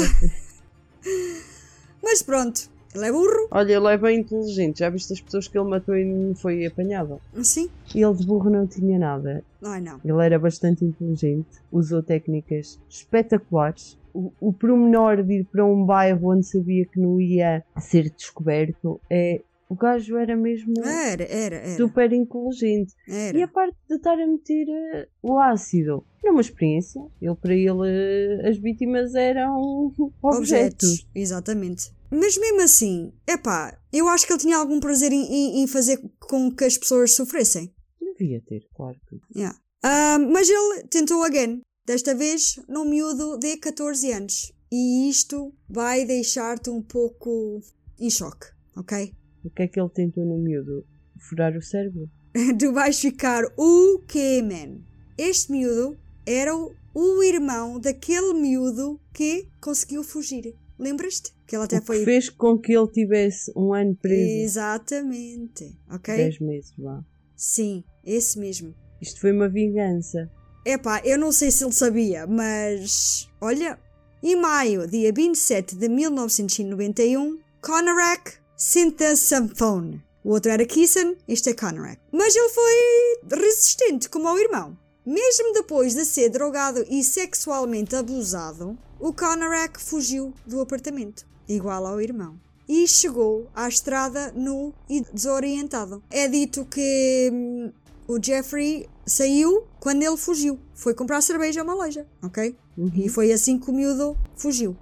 Mas pronto, ele é burro. Olha, ele é bem inteligente. Já viste as pessoas que ele matou e não foi apanhado? Sim. E ele de burro não tinha nada. Ai não. Ele era bastante inteligente, usou técnicas espetaculares. O, o pormenor de ir para um bairro onde sabia que não ia ser descoberto é. O gajo era mesmo Era, era, era. super inteligente. E era. a parte de estar a meter eh, o ácido era uma experiência. Ele, para ele, eh, as vítimas eram objetos. Exatamente. Mas mesmo assim, epá, eu acho que ele tinha algum prazer em, em- em fazer com que as pessoas sofressem. Devia ter, claro que. Yeah. Ah, mas ele tentou again. Desta vez num miúdo de 14 anos. E isto vai deixar-te um pouco em choque, ok? O que é que ele tentou no miúdo? Furar o cérebro? tu vais ficar o quê, man? Este miúdo era o, o irmão daquele miúdo que conseguiu fugir. Lembras-te? Que ele até o que foi. fez com que ele tivesse um ano preso. Exatamente. Ok? 10 meses, vá. Sim, esse mesmo. Isto foi uma vingança. Epá, eu não sei se ele sabia, mas. Olha, em maio, dia 27 de 1991, Conorak Synthesamphone, O outro era Kissan, este é Conorak. Mas ele foi resistente, como ao irmão. Mesmo depois de ser drogado e sexualmente abusado, o Conorak fugiu do apartamento, igual ao irmão. E chegou à estrada nu e desorientado. É dito que hum, o Jeffrey saiu quando ele fugiu. Foi comprar cerveja a uma loja, ok? E foi assim que o miúdo fugiu.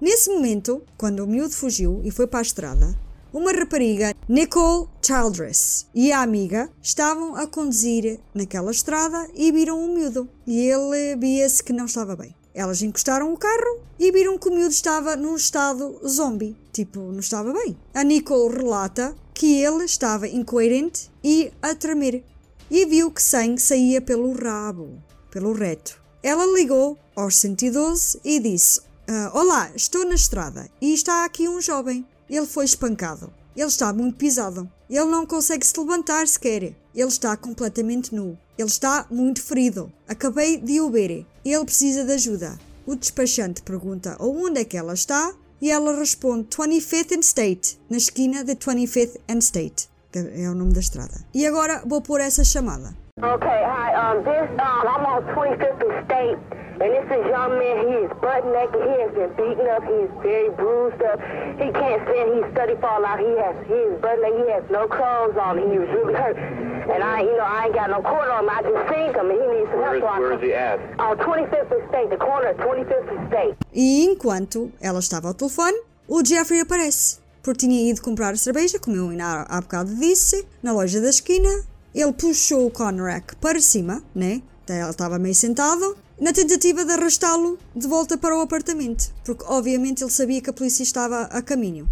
Nesse momento, quando o miúdo fugiu e foi para a estrada, uma rapariga, Nicole Childress, e a amiga estavam a conduzir naquela estrada e viram o miúdo. E ele via-se que não estava bem. Elas encostaram o carro e viram que o miúdo estava num estado zombie. Tipo, não estava bem. A Nicole relata que ele estava incoerente e a tremer. E viu que sangue saía pelo rabo, pelo reto. Ela ligou aos 112 e disse: "Ah, Olá, estou na estrada e está aqui um jovem. Ele foi espancado. Ele está muito pisado. Ele não consegue se levantar sequer. Ele está completamente nu. Ele está muito ferido. Acabei de o ver. Ele precisa de ajuda. O despachante pergunta onde é que ela está e ela responde 25th and State, na esquina de 25th and State. É o nome da estrada. E agora vou pôr essa chamada. Okay, hi. Um, this um, I'm on 25th and State, and this is young man. He is butt naked. He has been beaten up. He is very bruised up. He can't stand. He's study fall out. He has he is butt naked. He has no clothes on. He was really hurt, and I, you know, I ain't got no cord on him. I just seen him, and he needs some help. Where's, where's he at? On 25th and State, the corner of 25th and State. E enquanto ela estava ao telefone, o Jeffrey aparece. Porque tinha ido comprar cerveja, como eu ainda há bocado disse, na loja da esquina. Ele puxou o Conorak para cima, né? Ele estava meio sentado, na tentativa de arrastá-lo de volta para o apartamento. Porque obviamente ele sabia que a polícia estava a caminho.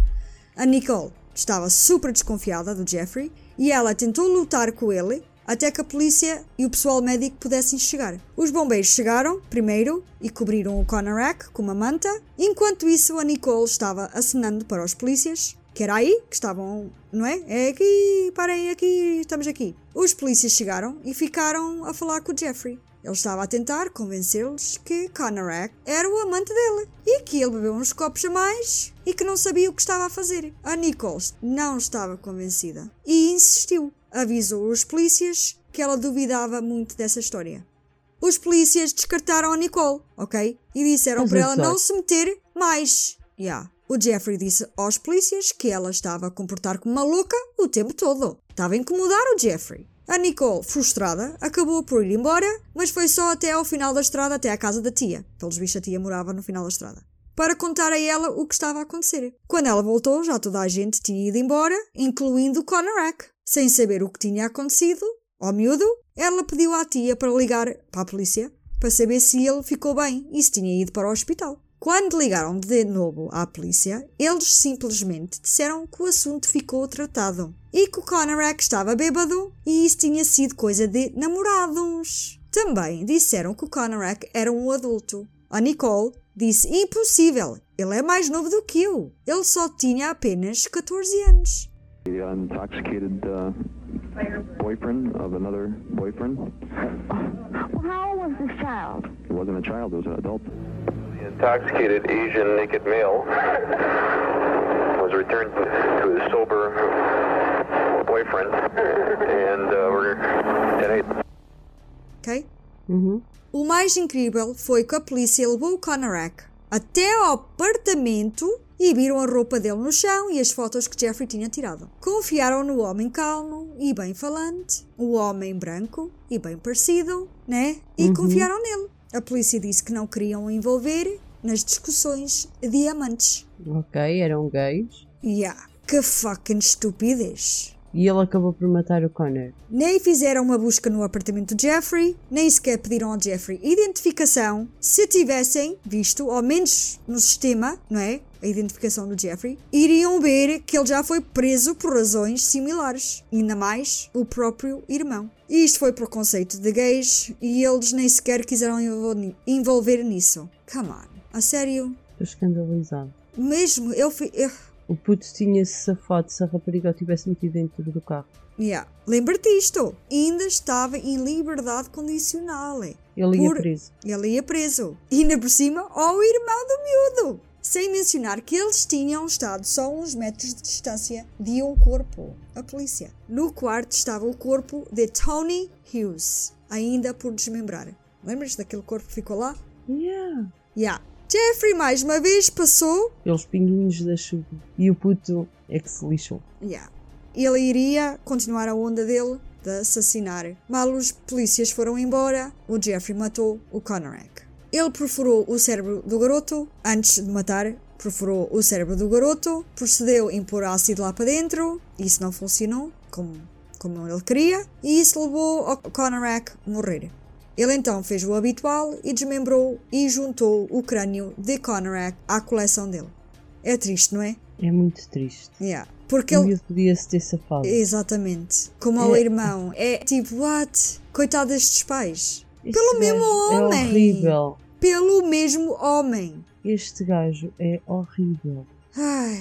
A Nicole estava super desconfiada do Jeffrey e ela tentou lutar com ele até que a polícia e o pessoal médico pudessem chegar. Os bombeiros chegaram primeiro e cobriram o Conorak com uma manta, enquanto isso a Nicole estava acenando para os polícias, que era aí que estavam, não é? É aqui, parem aqui, estamos aqui. Os polícias chegaram e ficaram a falar com o Jeffrey. Ele estava a tentar convencê-los que Conorak era o amante dele e que ele bebeu uns copos a mais e que não sabia o que estava a fazer. A Nicole não estava convencida e insistiu. Avisou os polícias que ela duvidava muito dessa história. Os polícias descartaram a Nicole, ok? E disseram para é ela não se meter mais. Yeah. O Jeffrey disse aos polícias que ela estava a comportar como uma louca o tempo todo. Estava a incomodar o Jeffrey. A Nicole, frustrada, acabou por ir embora, mas foi só até ao final da estrada, até à casa da tia. Pelos bichos, a tia morava no final da estrada. Para contar a ela o que estava a acontecer. Quando ela voltou, já toda a gente tinha ido embora, incluindo Conorak. Sem saber o que tinha acontecido, ao miúdo, ela pediu à tia para ligar para a polícia para saber se ele ficou bem e se tinha ido para o hospital. Quando ligaram de novo à polícia, eles simplesmente disseram que o assunto ficou tratado e que o Conorak estava bêbado e isso tinha sido coisa de namorados. Também disseram que o Conorak era um adulto. A Nicole disse impossível, ele é mais novo do que eu. Ele só tinha apenas 14 anos. The intoxicated uh, boyfriend of another boyfriend. Well, how old was this child? It wasn't a child, it was an adult. The intoxicated Asian naked male was returned to his sober boyfriend, and uh, we're at eight. Ok? Uhum. O mais incrível foi que a polícia levou o Conorak até ao apartamento e viram a roupa dele no chão e as fotos que Jeffrey tinha tirado. Confiaram no homem calmo e bem falante, o homem branco e bem parecido, né? E confiaram nele. A polícia disse que não queriam envolver nas discussões de amantes. Ok, eram gays. Yeah, que fucking estupidez. E ele acabou por matar o Connor. Nem fizeram uma busca no apartamento de Jeffrey, nem sequer pediram ao Jeffrey identificação. Se tivessem visto, ao menos no sistema, não é? A identificação do Jeffrey, iriam ver que ele já foi preso por razões similares. Ainda mais o próprio irmão. E isto foi por conceito de gays e eles nem sequer quiseram envol- envolver nisso. Come on. A sério? Estou escandalizado. Mesmo eu fui. Eu... O puto tinha-se safado se a rapariga o tivesse metido dentro do carro. Yeah. Lembra-te isto. Ainda estava em liberdade condicional. Ele ia Por- preso. Ele ia preso. E ainda por cima, ao irmão do miúdo. Sem mencionar que eles tinham estado só uns metros de distância de um corpo. A polícia. No quarto estava o corpo de Tony Hughes, ainda por desmembrar. Lembras daquele corpo que ficou lá? Yeah. Yeah. Jeffrey mais uma vez passou. Pelos pinguinhos da chuva. E o puto é que se lixou. Yeah. Ele iria continuar a onda dele de assassinar. Mal os polícias foram embora, o Jeffrey matou o Conorak. Ele perfurou o cérebro do garoto antes de matar. Perfurou o cérebro do garoto, procedeu em pôr ácido lá para dentro. Isso não funcionou como, como ele queria, e isso levou ao Conorak a morrer. Ele então fez o habitual e desmembrou e juntou o crânio de Conorak à coleção dele. É triste, não é? É muito triste. Yeah. Porque Ele podia-se ter safado. Exatamente. Como ao É. irmão. É tipo, what? Coitado destes pais. Este pelo mesmo gajo homem. É horrível. Pelo mesmo homem. Este gajo é horrível. Ai.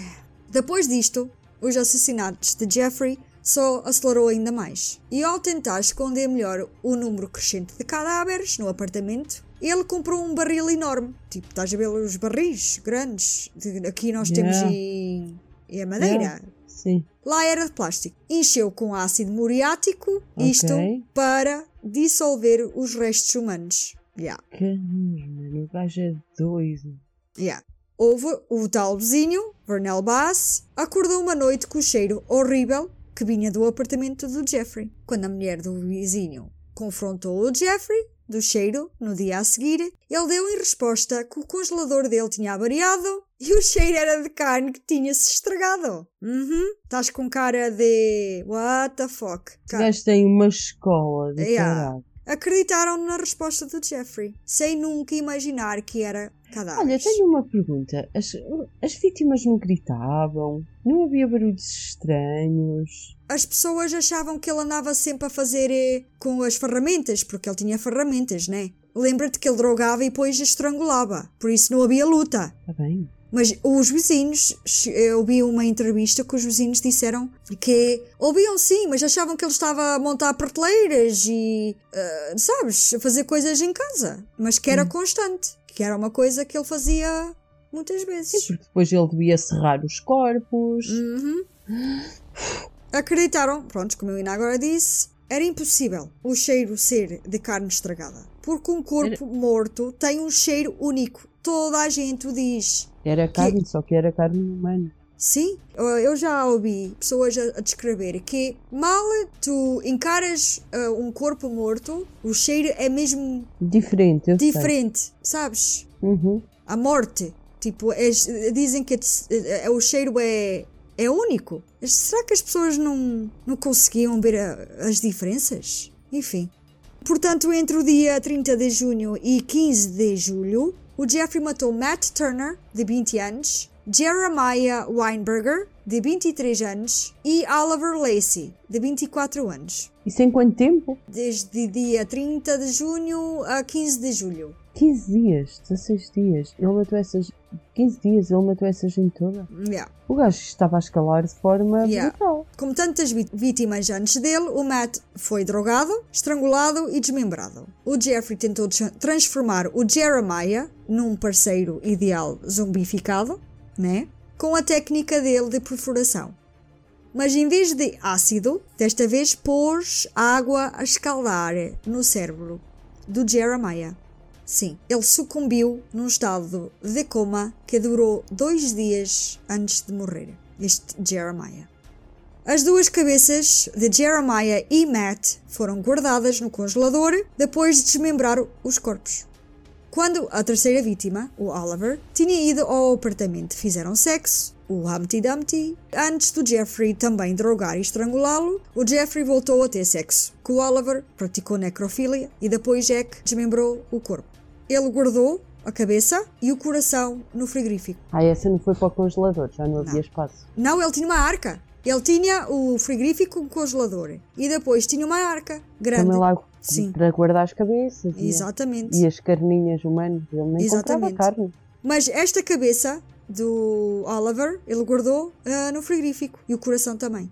Depois disto, os assassinatos de Jeffrey só acelerou ainda mais. E ao tentar esconder melhor o número crescente de cadáveres no apartamento, ele comprou um barril enorme. Tipo, estás a ver os barris grandes? de- aqui nós Yeah. temos em, em Madeira. Yeah. Sim. Lá era de plástico. Encheu com ácido muriático, isto Ok. para dissolver os restos humanos. Yeah. Mano. O gajo é doido. Yeah. Houve o tal vizinho, Vernell Bass, acordou uma noite com o cheiro horrível que vinha do apartamento do Jeffrey. Quando a mulher do vizinho confrontou o Jeffrey do cheiro no dia a seguir, ele deu em resposta que o congelador dele tinha avariado e o cheiro era de carne que tinha-se estragado. Uhum. Estás com cara de. What the fuck? Gajo tem uma escola de Yeah. caralho. Acreditaram na resposta do Jeffrey, sem nunca imaginar que era cadáver. Olha, tenho uma pergunta. As, as vítimas não gritavam? Não havia barulhos estranhos? As pessoas achavam que ele andava sempre a fazer eh, com as ferramentas, porque ele tinha ferramentas, né? Lembra-te que ele drogava e depois estrangulava, por isso não havia luta. Está bem. Mas os vizinhos, eu vi uma entrevista que os vizinhos disseram que ouviam sim, mas achavam que ele estava a montar prateleiras e, ah, sabes, a fazer coisas em casa. Mas que era constante, que era uma coisa que ele fazia muitas vezes. Porque depois ele devia serrar os corpos. Uhum. Acreditaram, pronto, como eu ainda agora disse, era impossível o cheiro ser de carne estragada. Porque um corpo morto tem um cheiro único. Toda a gente o diz. Era carne, só que era carne humana. Sim, eu já ouvi pessoas a descrever que mal tu encaras ah, um corpo morto, o cheiro é mesmo Diferente, eu sei. diferente, sabes? Uhum. A morte, tipo, é- dizem que é- é- o cheiro é, é único. Será que as pessoas não, não conseguiam ver a- as diferenças? Enfim. Portanto, entre o dia 30 de junho e 15 de julho, o Jeffrey matou Matt Turner, de 20 anos, Jeremiah Weinberger, de 23 anos, e Oliver Lacey, de 24 anos. Isso em quanto tempo? Desde dia 30 de junho a 15 de julho. 15 dias, 16 dias. Ele matou essas. 15 dias, ele matou essa gente toda. Yeah. O gajo estava a escalar de forma Yeah. brutal. Como tantas vítimas antes dele, o Matt foi drogado, estrangulado e desmembrado. O Jeffrey tentou tra- transformar o Jeremiah num parceiro ideal zombificado, né? Com a técnica dele de perfuração. Mas em vez de ácido, desta vez pôs água a escaldar no cérebro do Jeremiah. Sim, ele sucumbiu num estado de coma que durou dois dias antes de morrer. Este Jeremiah. As duas cabeças de Jeremiah e Matt foram guardadas no congelador depois de desmembrar os corpos. Quando a terceira vítima, o Oliver, tinha ido ao apartamento, fizeram sexo, o Humpty Dumpty. Antes do Jeffrey também drogar e estrangulá-lo, o Jeffrey voltou a ter sexo com o Oliver, praticou necrofilia e depois Jack desmembrou o corpo. Ele guardou a cabeça e o coração no frigorífico. Ah, essa não foi para o congelador, já não havia espaço. Não, ele tinha uma arca. Ele tinha o frigorífico com o congelador e depois tinha uma arca grande. Também lá Sim. para guardar as cabeças. e- Exatamente. E as carninhas humanas. Ele nem Exatamente. carne. Mas esta cabeça do Oliver ele guardou ah, no frigorífico e o coração também.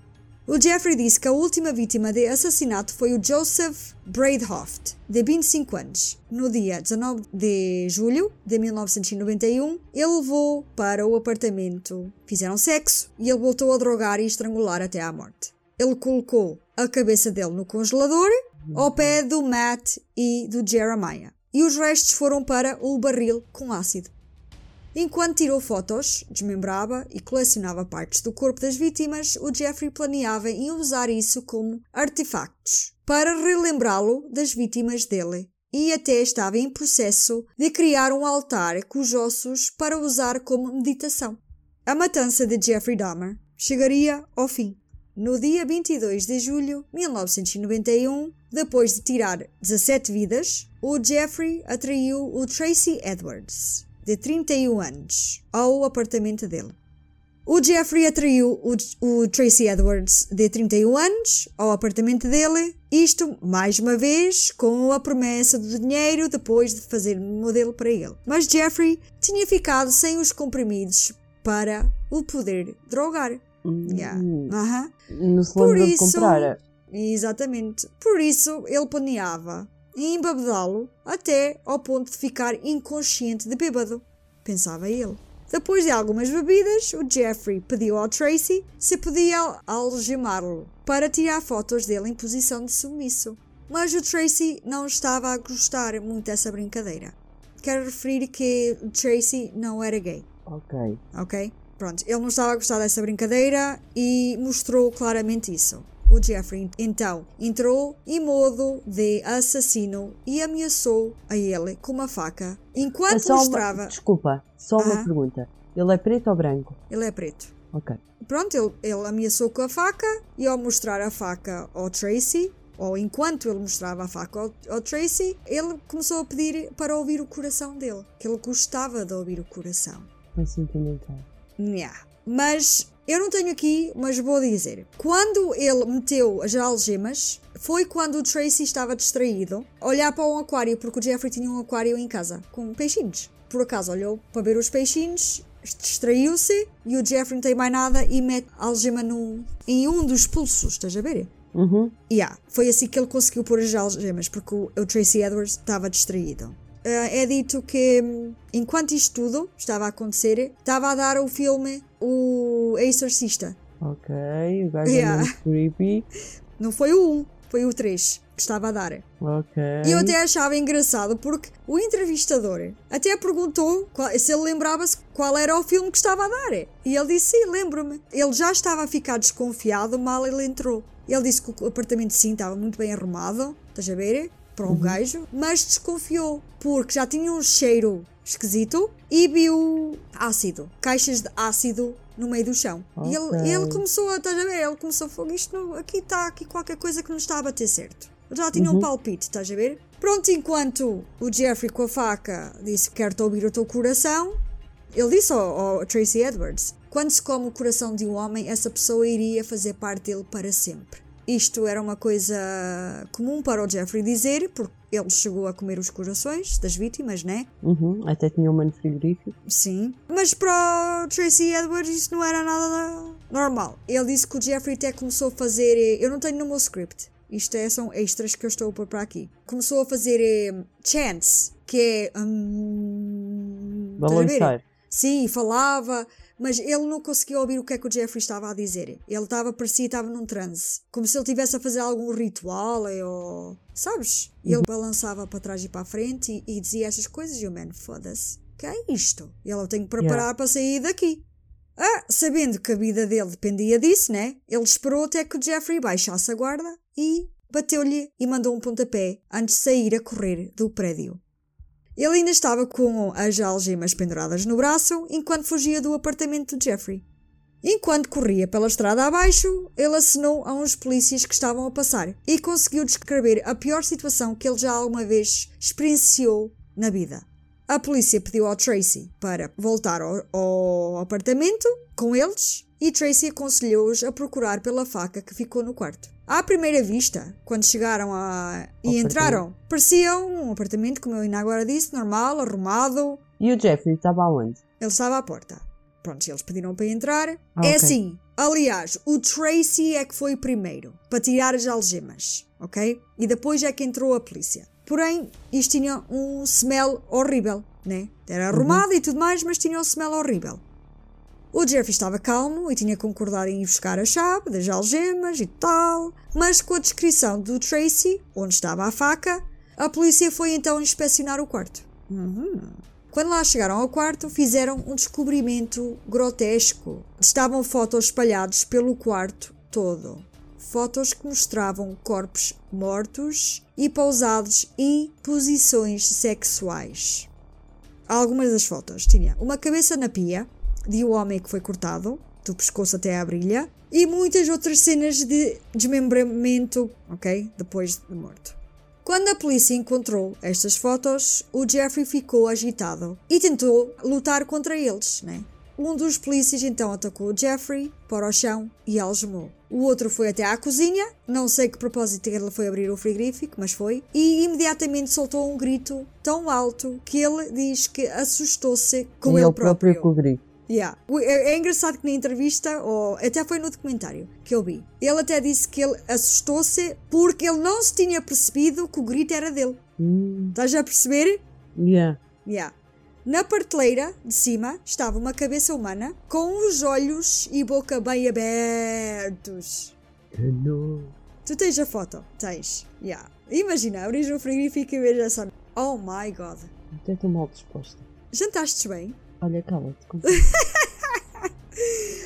O Jeffrey disse que a última vítima de assassinato foi o Joseph Braidhoft, de 25 anos. No dia 19 de julho de 1991, ele levou para o apartamento, fizeram sexo e ele voltou a drogar e estrangular até à morte. Ele colocou a cabeça dele no congelador, ao pé do Matt e do Jeremiah, e os restos foram para o barril com ácido. Enquanto tirou fotos, desmembrava e colecionava partes do corpo das vítimas, o Jeffrey planeava em usar isso como artefactos para relembrá-lo das vítimas dele. E até estava em processo de criar um altar com os ossos para usar como meditação. A matança de Jeffrey Dahmer chegaria ao fim. No dia 22 de julho de 1991, depois de tirar 17 vidas, o Jeffrey atraiu o Tracy Edwards, de 31 anos, ao apartamento dele. O Jeffrey atraiu o, o, Tracy Edwards, de 31 anos, ao apartamento dele, isto, mais uma vez, com a promessa do dinheiro depois de fazer um modelo para ele. Mas Jeffrey tinha ficado sem os comprimidos para o poder drogar. Hum, Yeah. Aham. Não se Por de isso- comprar. Exatamente. Por isso, ele planeava embebedá-lo até ao ponto de ficar inconsciente de bêbado, pensava ele. Depois de algumas bebidas, o Jeffrey pediu ao Tracy se podia algemá-lo para tirar fotos dele em posição de submisso. Mas o Tracy não estava a gostar muito dessa brincadeira. Quero referir que o Tracy não era gay Ok. ok? Pronto, ele não estava a gostar dessa brincadeira e mostrou claramente isso. O Jeffrey então entrou em modo de assassino e ameaçou a ele com uma faca É enquanto uma- mostrava. Desculpa, só uma Ah. pergunta. Ele é preto ou branco? Ele é preto. Ok. Pronto, ele, ele ameaçou com a faca e ao mostrar a faca ao Tracy, ou enquanto ele mostrava a faca ao, ao Tracy, ele começou a pedir para ouvir o coração dele, que ele gostava de ouvir o coração. Foi sentimental. Nha. Mas eu não tenho aqui, mas vou dizer. Quando ele meteu as algemas, foi quando o Tracy estava distraído, olhar para um aquário, porque o Jeffrey tinha um aquário em casa com peixinhos. Por acaso olhou para ver os peixinhos, distraiu-se e o Jeffrey não tem mais nada e mete a algema no, em um dos pulsos, estás a ver? Uhum. Yeah, foi assim que ele conseguiu pôr as algemas, porque o, o Tracy Edwards estava distraído. Ah, é dito que, hum, enquanto isto tudo estava a acontecer, estava a dar o filme O Exorcista. Ok, o gajo Yeah. é muito creepy. Não foi o 1, foi o 3 que estava a dar. Ok. E eu até achava engraçado porque o entrevistador até perguntou qual- se ele lembrava-se qual era o filme que estava a dar. E ele disse: Sim, lembro-me. Ele já estava a ficar desconfiado mal ele entrou. Ele disse que o apartamento sim estava muito bem arrumado, estás a ver? Para um gajo, mas desconfiou porque já tinha um cheiro esquisito e viu ácido, caixas de ácido no meio do chão. E ele, ele começou a, estás a ver? Ele começou a fogo. Isto não, aqui está aqui qualquer coisa que não está a bater certo. Já tinha um palpite, estás a ver? Pronto, enquanto o Jeffrey com a faca disse quero-te ouvir o teu coração, ele disse ao, ao Tracy Edwards: quando se come o coração de um homem, essa pessoa iria fazer parte dele para sempre. Isto era uma coisa comum para o Jeffrey dizer, porque ele chegou a comer os corações das vítimas, né? Uhum. Até tinha um mano frigorífico. Sim. Mas para o Tracy Edwards isso não era nada normal. Ele disse que o Jeffrey até começou a fazer. eh, Eu não tenho no meu script. Isto é, são extras que eu estou a pôr para aqui. Começou a fazer eh, chants, que é. ver? Balançar. Sim, falava, mas ele não conseguia ouvir o que é que o Jeffrey estava a dizer. Ele estava, parecia, estava num transe. Como se ele estivesse a fazer algum ritual eh, ou. Sabes? Ele balançava para trás e para a frente e, e dizia essas coisas e o man, foda-se. Que é isto? E ela tem que preparar Yeah. para sair daqui. Ah, sabendo que a vida dele dependia disso, né? Ele esperou até que o Jeffrey baixasse a guarda e bateu-lhe e mandou um pontapé antes de sair a correr do prédio. Ele ainda estava com as algemas penduradas no braço enquanto fugia do apartamento de Jeffrey. Enquanto corria pela estrada abaixo, ele acenou a uns polícias que estavam a passar e conseguiu descrever a pior situação que ele já alguma vez experienciou na vida. A polícia pediu ao Tracy para voltar ao, ao apartamento com eles e Tracy aconselhou-os a procurar pela faca que ficou no quarto. À primeira vista, quando chegaram a... e entraram, parecia um apartamento, como eu ainda agora disse, normal, arrumado. E o Jeffrey estava aonde? Ele estava à porta. Pronto, eles pediram para entrar. Ah, é ok. assim, Aliás, o Tracy é que foi primeiro para tirar as algemas, ok? E depois é que entrou a polícia. Porém, isto tinha um smell horrível, né? Era arrumado e tudo mais, mas tinha um smell horrível. O Jeffrey estava calmo e tinha concordado em ir buscar a chave das algemas e tal, mas com a descrição do Tracy, onde estava a faca, a polícia foi então inspecionar o quarto. Uhum. Quando lá chegaram ao quarto, fizeram um descobrimento grotesco. Estavam fotos espalhados pelo quarto todo. Fotos que mostravam corpos mortos e pousados em posições sexuais. Algumas das fotos tinha uma cabeça na pia de um homem que foi cortado, do pescoço até à brilha, e muitas outras cenas de desmembramento, ok? Depois de morto. Quando a polícia encontrou estas fotos, o Jeffrey ficou agitado e tentou lutar contra eles, né? Um dos polícias então atacou o Jeffrey para o chão e algemou. O outro foi até à cozinha, não sei que propósito ele foi abrir o frigorífico, mas foi, e imediatamente soltou um grito tão alto que ele diz que assustou-se com ele ele próprio próprio. com o grito. Yeah. O- É, é engraçado que na entrevista, ou até foi no documentário que eu vi, ele até disse que ele assustou-se porque ele não se tinha percebido que o grito era dele. Hum, Estás a perceber? yeah. Yeah. Na prateleira de cima estava uma cabeça humana com os olhos e boca bem abertos. Nojo. Tu tens a foto? Tens. Yeah. Imagina, abrir um frigorífico e ver essa. Oh my god. Até estou mal disposta. Jantaste bem? Olha, cala-te.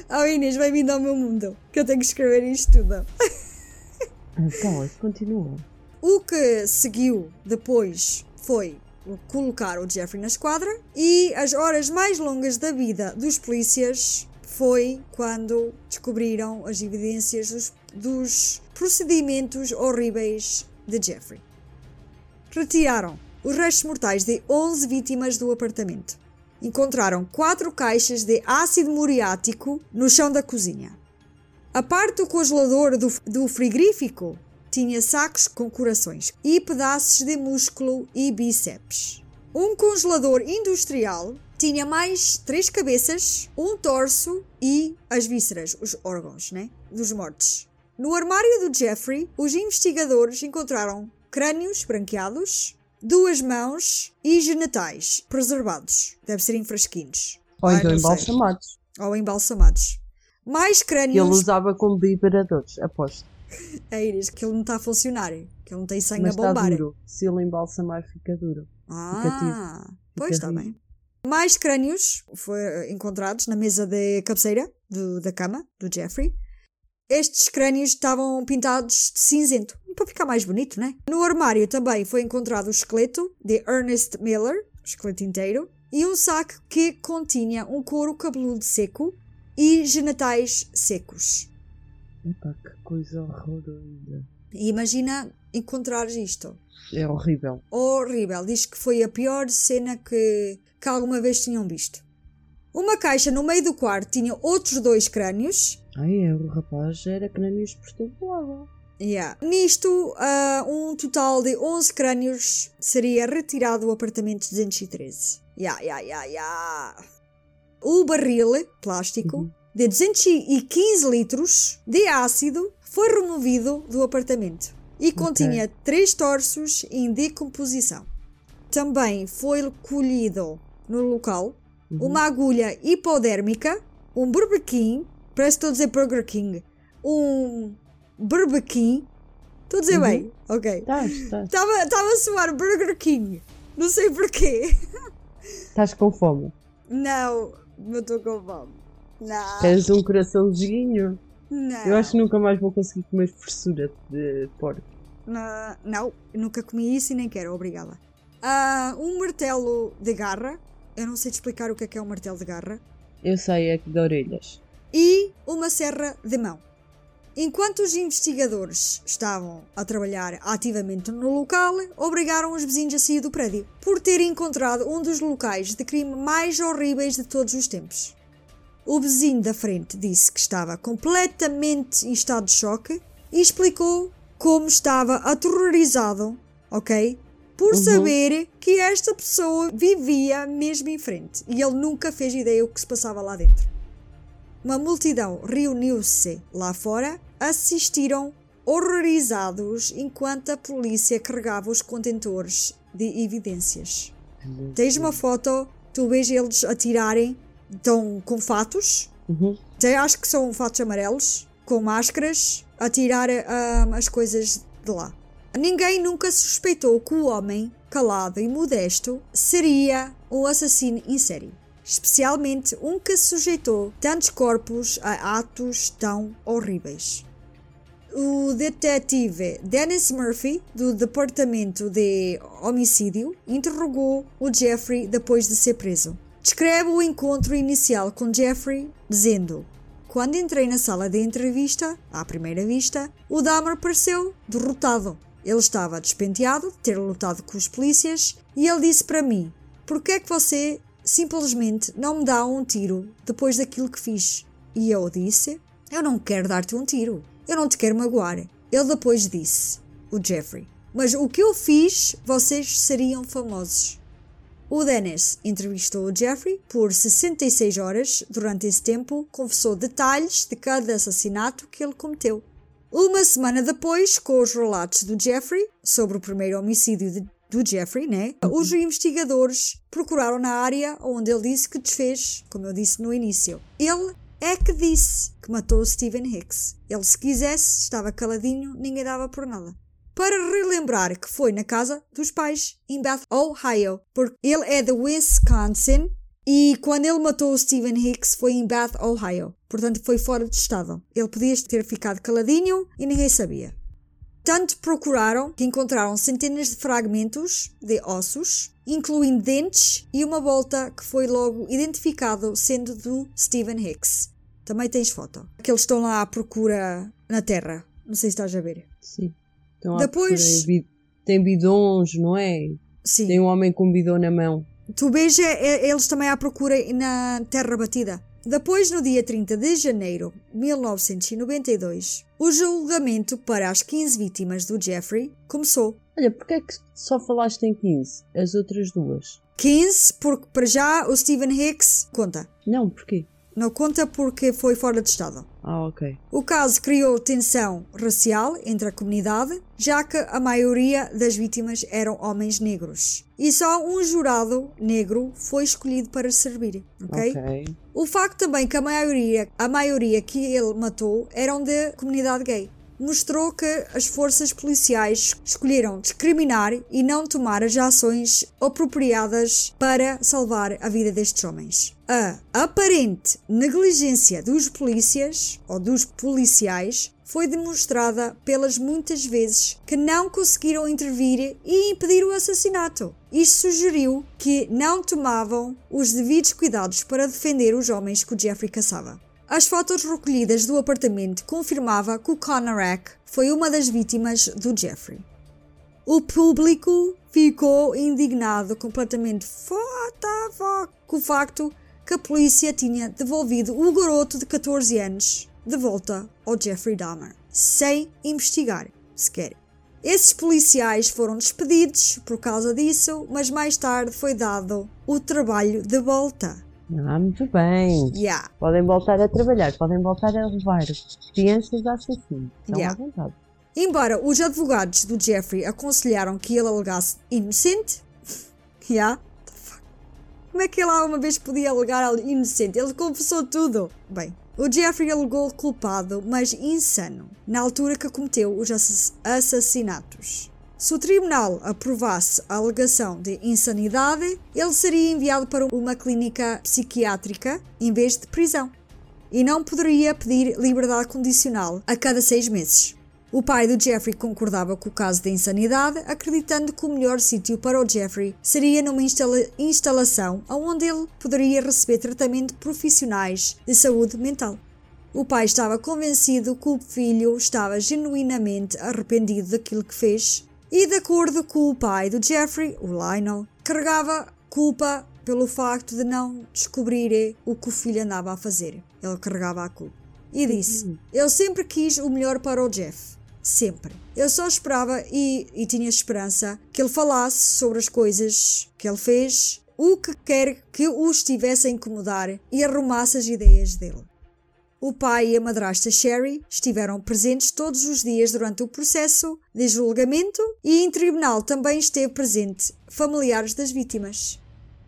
Oh Inês, bem-vindo ao meu mundo. Que eu tenho que escrever isto tudo. Ah, Cala-te, continua. O que seguiu depois foi colocar o Jeffrey na esquadra e as horas mais longas da vida dos polícias foi quando descobriram as evidências dos, dos procedimentos horríveis de Jeffrey. Retiraram os restos mortais de 11 vítimas do apartamento. Encontraram quatro caixas de ácido muriático no chão da cozinha. A parte do congelador do, do frigorífico tinha sacos com corações e pedaços de músculo e bíceps. Um congelador industrial tinha mais três cabeças, um torso e as vísceras, os órgãos, né? Dos mortos. No armário do Jeffrey, os investigadores encontraram crânios branqueados, duas mãos e genitais preservados. Deve ser em frasquinhos. Ou então sei. embalsamados. Ou embalsamados. Mais Que ele crânios. usava como liberadores, aposto. É Iris, que ele não está a funcionar. Que ele não tem sangue Mas a está bombar. duro. Se ele embalsamar, fica duro. Ah, pois está bem. Mais crânios foram encontrados na mesa de cabeceira do- da cama do Jeffrey. Estes crânios estavam pintados de cinzento, para ficar mais bonito, né? No armário também foi encontrado o esqueleto de Ernest Miller, o esqueleto inteiro, e um saco que continha um couro cabeludo seco e genitais secos. Epá, que coisa horrorosa. E imagina encontrar isto. É horrível. horrível. Diz que foi a pior cena que, que alguma vez tinham visto. Uma caixa no meio do quarto tinha outros dois crânios. Ai, é, o rapaz era crânios perturbado. Yeah. Nisto, ah, um total de 11 crânios seria retirado do apartamento 213. Yeah, yeah, yeah, yeah. O barril plástico de 215 litros de ácido foi removido do apartamento e continha três torsos em decomposição. Também foi colhido no local uma agulha hipodérmica, um Burger King, parece que estou a dizer Burger King, um Burger King, estou a dizer bem, ok. Estava a soar Burger King, não sei porquê. Estás com fome. Não, não estou com fome. Não, Queres um coraçãozinho? não. Eu acho que nunca mais vou conseguir comer frescura de porco. Não, não, nunca comi isso e nem quero, obrigada. Ah, um martelo de garra, eu não sei te explicar o que é que é um martelo de garra, Eu sei, é que de orelhas. E uma serra de mão. Enquanto os investigadores estavam a trabalhar ativamente no local, obrigaram os vizinhos a sair do prédio, por terem encontrado um dos locais de crime mais horríveis de todos os tempos. O vizinho da frente disse que estava completamente em estado de choque e explicou como estava aterrorizado, ok? Por Uhum. saber que esta pessoa vivia mesmo em frente e ele nunca fez ideia o que se passava lá dentro. Uma multidão reuniu-se lá fora, assistiram horrorizados enquanto a polícia carregava os contentores de evidências. Tens uma foto, tu vês eles atirarem, estão com fatos, Uhum. até acho que são fatos amarelos, com máscaras, a tirar ah, as coisas de lá. Ninguém nunca suspeitou que o homem, calado e modesto, seria um assassino em série. Especialmente um que sujeitou tantos corpos a atos tão horríveis. O detetive Dennis Murphy, do Departamento de Homicídio, interrogou o Jeffrey depois de ser preso. Descreve o encontro inicial com Jeffrey, dizendo: Quando entrei na sala de entrevista, à primeira vista, o Dahmer pareceu derrotado. Ele estava despenteado de ter lutado com os polícias e ele disse para mim: Por que é que você simplesmente não me dá um tiro depois daquilo que fiz? E eu disse: Eu não quero dar-te um tiro. Eu não te quero magoar. Ele depois disse: O Jeffrey. Mas o que eu fiz, vocês seriam famosos. O Dennis entrevistou o Jeffrey por 66 horas. Durante esse tempo, confessou detalhes de cada assassinato que ele cometeu. Uma semana depois, com os relatos do Jeffrey sobre o primeiro homicídio de- do Jeffrey, né? Os investigadores procuraram na área onde ele disse que desfez, como eu disse no início. Ele é que disse que matou o Stephen Hicks. Ele, se quisesse, estava caladinho, ninguém dava por nada. Para relembrar que foi na casa dos pais, em Bath, Ohio, porque ele é de Wisconsin e quando ele matou o Stephen Hicks foi em Bath, Ohio. Portanto, foi fora do estado. Ele podia ter ficado caladinho e ninguém sabia. Tanto procuraram que encontraram centenas de fragmentos de ossos, incluindo dentes e uma volta que foi logo identificado sendo do Stephen Hicks. Também tens foto. Que eles estão lá à procura na terra. Não sei se estás a ver. Sim. Então, Depois- procura Tem bidons, não é? Sim. Tem um homem com um bidão na mão. Tu vês é, é, eles também à procura na terra batida. Depois, no dia 30 de janeiro de 1992, o julgamento para as 15 vítimas do Jeffrey começou. Olha, porque é que só falaste em 15? As outras duas? 15, porque para já o Stephen Hicks conta. Não, porquê? Não conta porque foi fora de estado. Ah, ok. O caso criou tensão racial entre a comunidade, já que a maioria das vítimas eram homens negros. E só um jurado negro foi escolhido para servir, ok? Ok. O facto também que a maioria, a maioria que ele matou eram da comunidade gay mostrou que as forças policiais escolheram discriminar e não tomar as ações apropriadas para salvar a vida destes homens. A aparente negligência dos polícias ou dos policiais foi demonstrada pelas muitas vezes que não conseguiram intervir e impedir o assassinato. Isto sugeriu que não tomavam os devidos cuidados para defender os homens que o Jeffrey caçava. As fotos recolhidas do apartamento confirmava que o Conorak foi uma das vítimas do Jeffrey. O público ficou indignado completamente com o facto que a polícia tinha devolvido o garoto de 14 anos de volta ao Jeffrey Dahmer, sem investigar sequer. Esses policiais foram despedidos por causa disso, mas mais tarde foi dado o trabalho de volta. Ah, muito bem. Yeah. Podem voltar a trabalhar, podem voltar a levar crianças a assassinos. Estão Yeah. à vontade. Embora os advogados do Jeffrey aconselharam que ele alegasse inocente, yeah, como é que ele alguma vez podia alegar inocente? Ele confessou tudo. Bem, o Jeffrey alegou culpado, mas insano, na altura que cometeu os assass- assassinatos. Se o tribunal aprovasse a alegação de insanidade, ele seria enviado para uma clínica psiquiátrica em vez de prisão e não poderia pedir liberdade condicional a cada seis meses. O pai do Jeffrey concordava com o caso de insanidade, acreditando que o melhor sítio para o Jeffrey seria numa instala- instalação onde ele poderia receber tratamento profissionais de saúde mental. O pai estava convencido que o filho estava genuinamente arrependido daquilo que fez e, de acordo com o pai do Jeffrey, o Lionel, carregava culpa pelo facto de não descobrir o que o filho andava a fazer. Ele carregava a culpa. E disse: Eu sempre quis o melhor para o Jeff. Sempre. Eu só esperava e, e tinha esperança que ele falasse sobre as coisas que ele fez, o que quer que o estivesse a incomodar e arrumasse as ideias dele. O pai e a madrasta Sherry estiveram presentes todos os dias durante o processo de julgamento e em tribunal também esteve presente familiares das vítimas.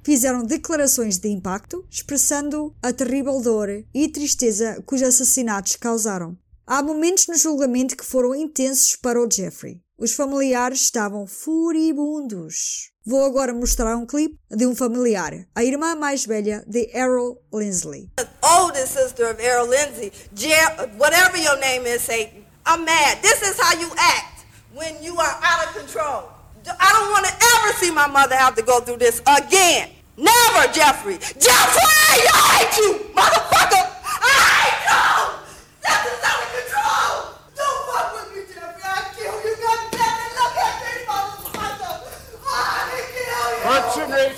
Fizeram declarações de impacto, expressando a terrível dor e tristeza que os assassinatos causaram. Há momentos no julgamento que foram intensos para o Jeffrey. Os familiares estavam furibundos. Vou agora mostrar um clipe de um familiar, a irmã mais velha de Errol Linsley. oldest sister of Errol Lindsay, Jer- whatever your name is, Satan, I'm mad. This is how you act when you are out of control. I don't want to ever see my mother have to go through this again. Never, Jeffrey. Jeffrey, I hate you, motherfucker. I hate you. This is out of control. Don't fuck with me, Jeffrey. I kill you. God damn it. Look at me, motherfucker. I can kill you. What's your name.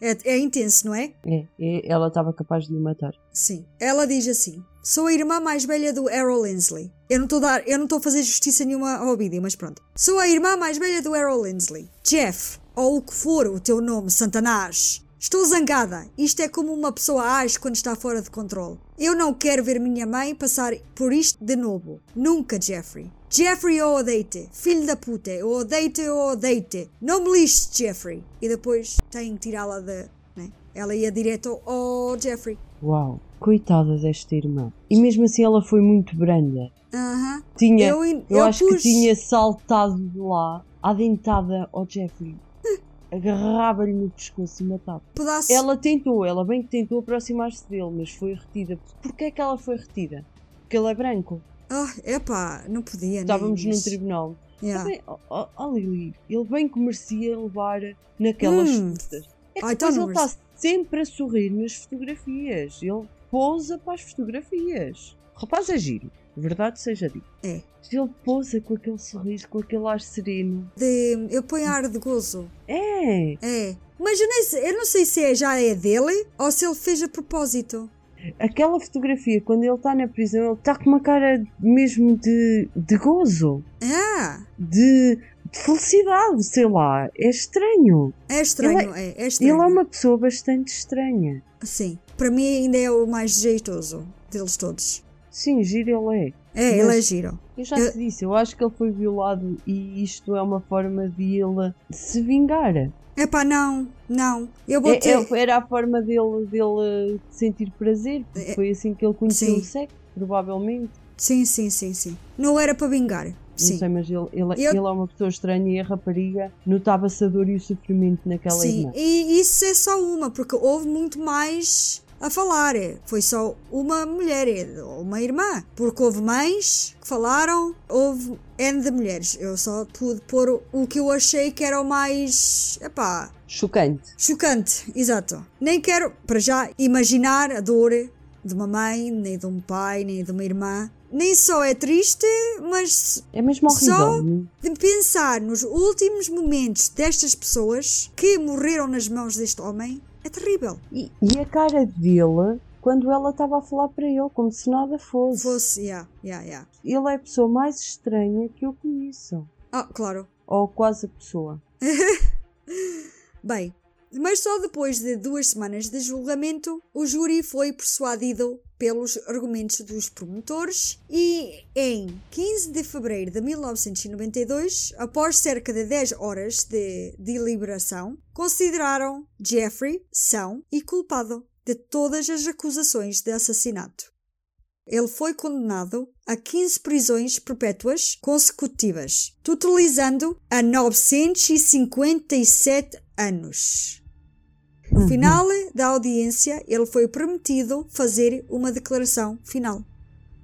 É, é intenso, não é? É, é, ela estava capaz de o matar. Sim. Ela diz assim: Sou a irmã mais velha do Errol Linsley. Eu não estou a dar, eu não estou a fazer justiça nenhuma ao vídeo, mas pronto. Sou a irmã mais velha do Errol Linsley. Jeff, ou o que for o teu nome, Santanás. Estou zangada. Isto é como uma pessoa age quando está fora de controle. Eu não quero ver minha mãe passar por isto de novo. Nunca, Jeffrey. Jeffrey, eu odeio-te. Filho da puta, eu odeio-te, eu odeio-te. Não me lixes, Jeffrey. E depois tem que tirá-la da. Né? Ela ia direto ao Jeffrey. Uau, coitada desta irmã. E mesmo assim ela foi muito branda. Aham. Tinha, Eu eu, eu acho pus- que tinha saltado de lá, à dentada ao Jeffrey. Agarrava-lhe no pescoço e matava. Pedaço. Ela tentou, ela bem que tentou aproximar-se dele, mas foi retida. Porquê é que ela foi retida? Porque ele é branco. Ah, epá, não podia. Estávamos num tribunal. Yeah. Também, ó, Lili, ele bem que merecia levar naquelas Hum. É que Ah, então ele está sempre a sorrir nas fotografias. Ele pousa para as fotografias. O rapaz é giro, verdade seja dito. É. Ele pousa com aquele sorriso, com aquele ar sereno. De, eu ponho ar de gozo. É, É. Mas eu, nem eu não sei se é, já é dele ou se ele fez a propósito. Aquela fotografia, quando ele está na prisão, ele está com uma cara mesmo de, de gozo, Ah, de, de felicidade, sei lá. É estranho. é estranho, é, é Ele estranho. é uma pessoa bastante estranha. Sim. Para mim ainda é o mais jeitoso deles todos. Sim, giro ele é. É, ele Mas- é giro. Eu já Eu- te disse, eu acho que ele foi violado e isto é uma forma de ele se vingar. É, Epá, não, não. Eu botei... é- era a forma dele, dele sentir prazer, porque É- foi assim que ele conheceu Sim. o sexo, provavelmente. Sim, sim, sim, sim. Não era para vingar. Não Sim. sei, mas ele, ele, Eu- ele é uma pessoa estranha e a rapariga notava-se a dor e o sofrimento naquela Sim, irmã. e isso é só uma, porque houve muito mais a falar. Foi só uma mulher, uma irmã. Porque houve mães que falaram, houve N de mulheres. Eu só pude pôr o- que eu achei que era o mais. Epá, Chocante. chocante, exato. Nem quero, para já, imaginar a dor de uma mãe, nem de um pai, nem de uma irmã. Nem só é triste, mas É mesmo horrível. Só- de pensar nos últimos momentos destas pessoas que morreram nas mãos deste homem é terrível. E, e a cara dele, quando ela estava a falar para ele, como se nada fosse. Fosse, yeah, yeah, yeah. Ele é a pessoa mais estranha que eu conheço. Ah, claro. Ou quase a pessoa. Bem, mas só depois de duas semanas de julgamento, o júri foi persuadido pelos argumentos dos promotores e em 15 de fevereiro de 1992, após cerca de 10 horas de deliberação, consideraram Jeffrey são e culpado de todas as acusações de assassinato. Ele foi condenado a 15 prisões perpétuas consecutivas, totalizando a 957 anos. No final da audiência, ele foi permitido fazer uma declaração final.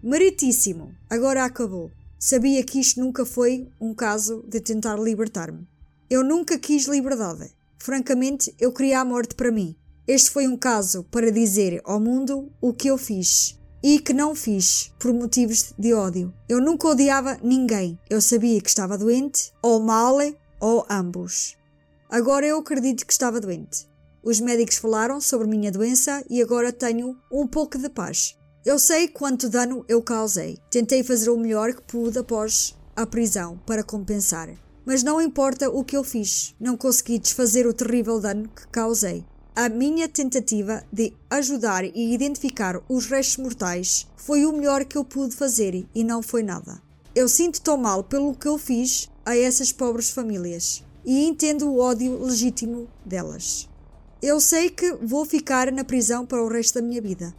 Meritíssimo, agora acabou. Sabia que isto nunca foi um caso de tentar libertar-me. Eu nunca quis liberdade. Francamente, eu queria a morte para mim. Este foi um caso para dizer ao mundo o que eu fiz e que não fiz por motivos de ódio. Eu nunca odiava ninguém. Eu sabia que estava doente, ou mal, ou ambos. Agora eu acredito que estava doente. Os médicos falaram sobre minha doença e agora tenho um pouco de paz. Eu sei quanto dano eu causei. Tentei fazer o melhor que pude após a prisão para compensar. Mas não importa o que eu fiz, não consegui desfazer o terrível dano que causei. A minha tentativa de ajudar e identificar os restos mortais foi o melhor que eu pude fazer e não foi nada. Eu sinto tão mal pelo que eu fiz a essas pobres famílias e entendo o ódio legítimo delas. Eu sei que vou ficar na prisão para o resto da minha vida.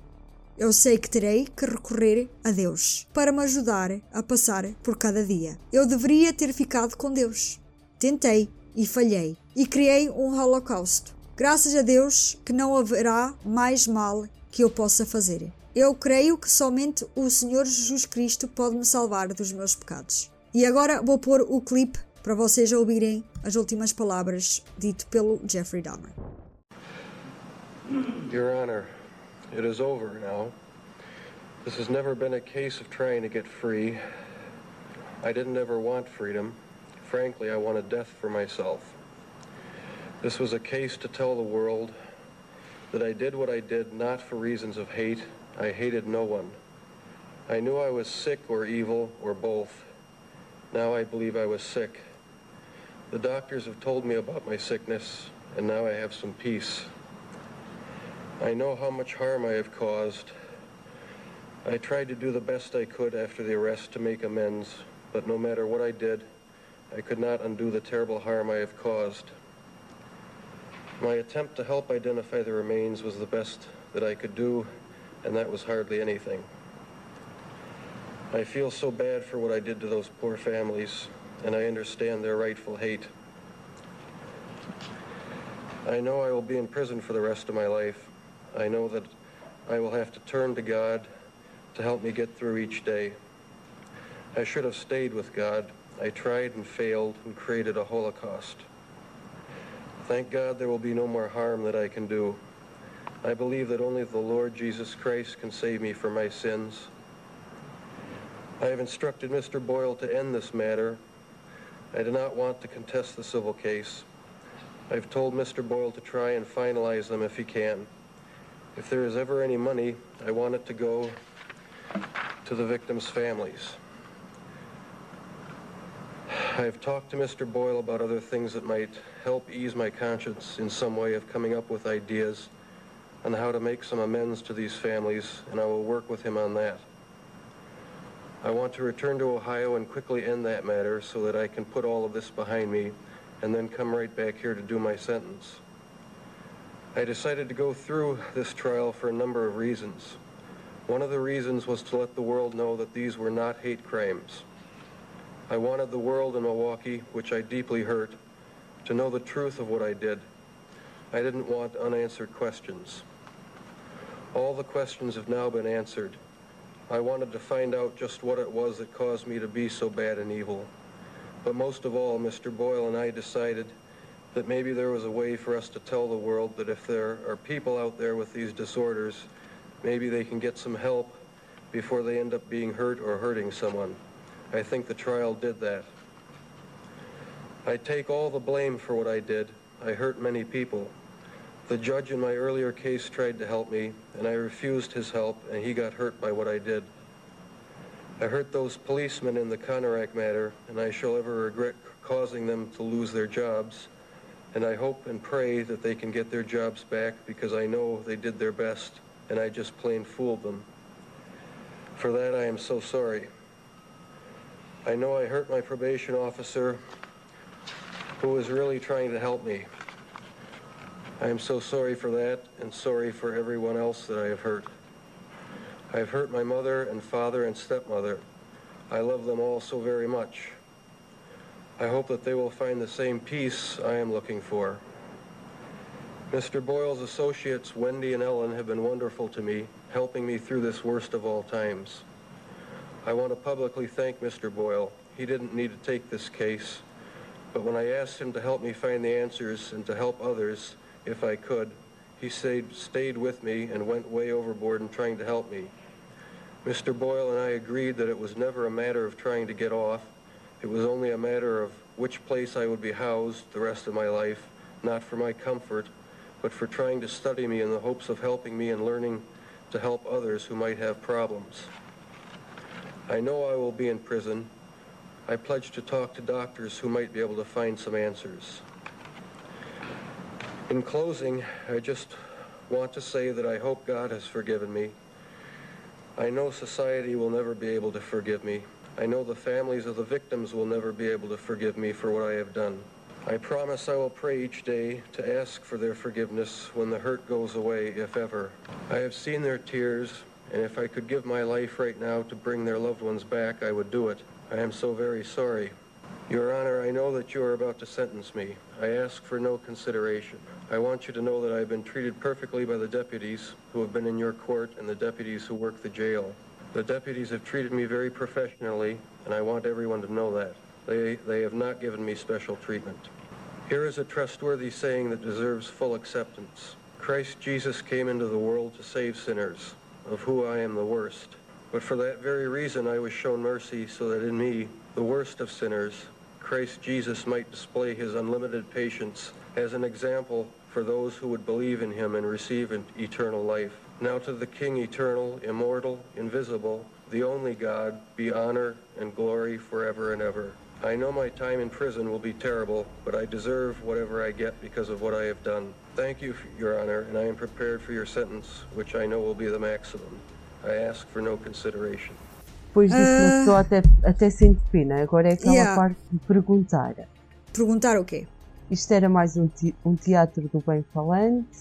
Eu sei que terei que recorrer a Deus para me ajudar a passar por cada dia. Eu deveria ter ficado com Deus. Tentei e falhei e criei um holocausto. Graças a Deus que não haverá mais mal que eu possa fazer. Eu creio que somente o Senhor Jesus Cristo pode me salvar dos meus pecados. E agora vou pôr o clipe para vocês ouvirem as últimas palavras dito pelo Jeffrey Dahmer. Your Honor, it is over now. This has never been a case of trying to get free. I didn't ever want freedom. Frankly, I wanted death for myself. This was a case to tell the world that I did what I did not for reasons of hate. I hated no one. I knew I was sick or evil or both. Now I believe I was sick. The doctors have told me about my sickness, and now I have some peace. I know how much harm I have caused. I tried to do the best I could after the arrest to make amends, but no matter what I did, I could not undo the terrible harm I have caused. My attempt to help identify the remains was the best that I could do, and that was hardly anything. I feel so bad for what I did to those poor families, and I understand their rightful hate. I know I will be in prison for the rest of my life. I know that I will have to turn to God to help me get through each day. I should have stayed with God. I tried and failed and created a holocaust. Thank God there will be no more harm that I can do. I believe that only the Lord Jesus Christ can save me from my sins. I have instructed Mr. Boyle to end this matter. I do not want to contest the civil case. I've told Mr. Boyle to try and finalize them if he can. If there is ever any money, I want it to go to the victims' families. I've talked to Mr. Boyle about other things that might help ease my conscience in some way of coming up with ideas on how to make some amends to these families, and I will work with him on that. I want to return to Ohio and quickly end that matter so that I can put all of this behind me and then come right back here to do my sentence. I decided to go through this trial for a number of reasons. One of the reasons was to let the world know that these were not hate crimes. I wanted the world in Milwaukee, which I deeply hurt, to know the truth of what I did. I didn't want unanswered questions. All the questions have now been answered. I wanted to find out just what it was that caused me to be so bad and evil. But most of all, Mr. Boyle and I decided that maybe there was a way for us to tell the world that if there are people out there with these disorders, maybe they can get some help before they end up being hurt or hurting someone. I think the trial did that. I take all the blame for what I did. I hurt many people. The judge in my earlier case tried to help me, and I refused his help, and he got hurt by what I did. I hurt those policemen in the Conorak matter, and I shall ever regret causing them to lose their jobs. And I hope and pray that they can get their jobs back because I know they did their best, and I just plain fooled them. For that, I am so sorry. I know I hurt my probation officer, who was really trying to help me. I am so sorry for that and sorry for everyone else that I have hurt. I have hurt my mother and father and stepmother. I love them all so very much. I hope that they will find the same peace I am looking for. Mr. Boyle's associates, Wendy and Ellen, have been wonderful to me, helping me through this worst of all times. I want to publicly thank Mr. Boyle. He didn't need to take this case, but when I asked him to help me find the answers and to help others, if I could, he stayed, stayed with me and went way overboard in trying to help me. Mr. Boyle and I agreed that it was never a matter of trying to get off. It was only a matter of which place I would be housed the rest of my life, not for my comfort, but for trying to study me in the hopes of helping me and learning to help others who might have problems. I know I will be in prison. I pledge to talk to doctors who might be able to find some answers. In closing, I just want to say that I hope God has forgiven me. I know society will never be able to forgive me. I know the families of the victims will never be able to forgive me for what I have done. I promise I will pray each day to ask for their forgiveness when the hurt goes away, if ever. I have seen their tears, and if I could give my life right now to bring their loved ones back, I would do it. I am so very sorry. Your Honor, I know that you are about to sentence me. I ask for no consideration. I want you to know that I have been treated perfectly by the deputies who have been in your court and the deputies who work the jail. The deputies have treated me very professionally, and I want everyone to know that. They, they have not given me special treatment. Here is a trustworthy saying that deserves full acceptance. Christ Jesus came into the world to save sinners, of who I am the worst. But for that very reason I was shown mercy, so that in me, the worst of sinners, Christ Jesus might display his unlimited patience as an example for those who would believe in him and receive an eternal life. Now to the King eternal, immortal, invisible, the only God, be honor and glory forever and ever. I know my time in prison will be terrible, but I deserve whatever I get because of what I have done. Thank you, Your Honor, and I am prepared for your sentence, which I know will be the maximum. I ask for no consideration. Depois disso, uma pessoa até, até sente pena. Agora é aquela Yeah. parte de perguntar. Perguntar o quê? Isto era mais um, te- um teatro do bem falante?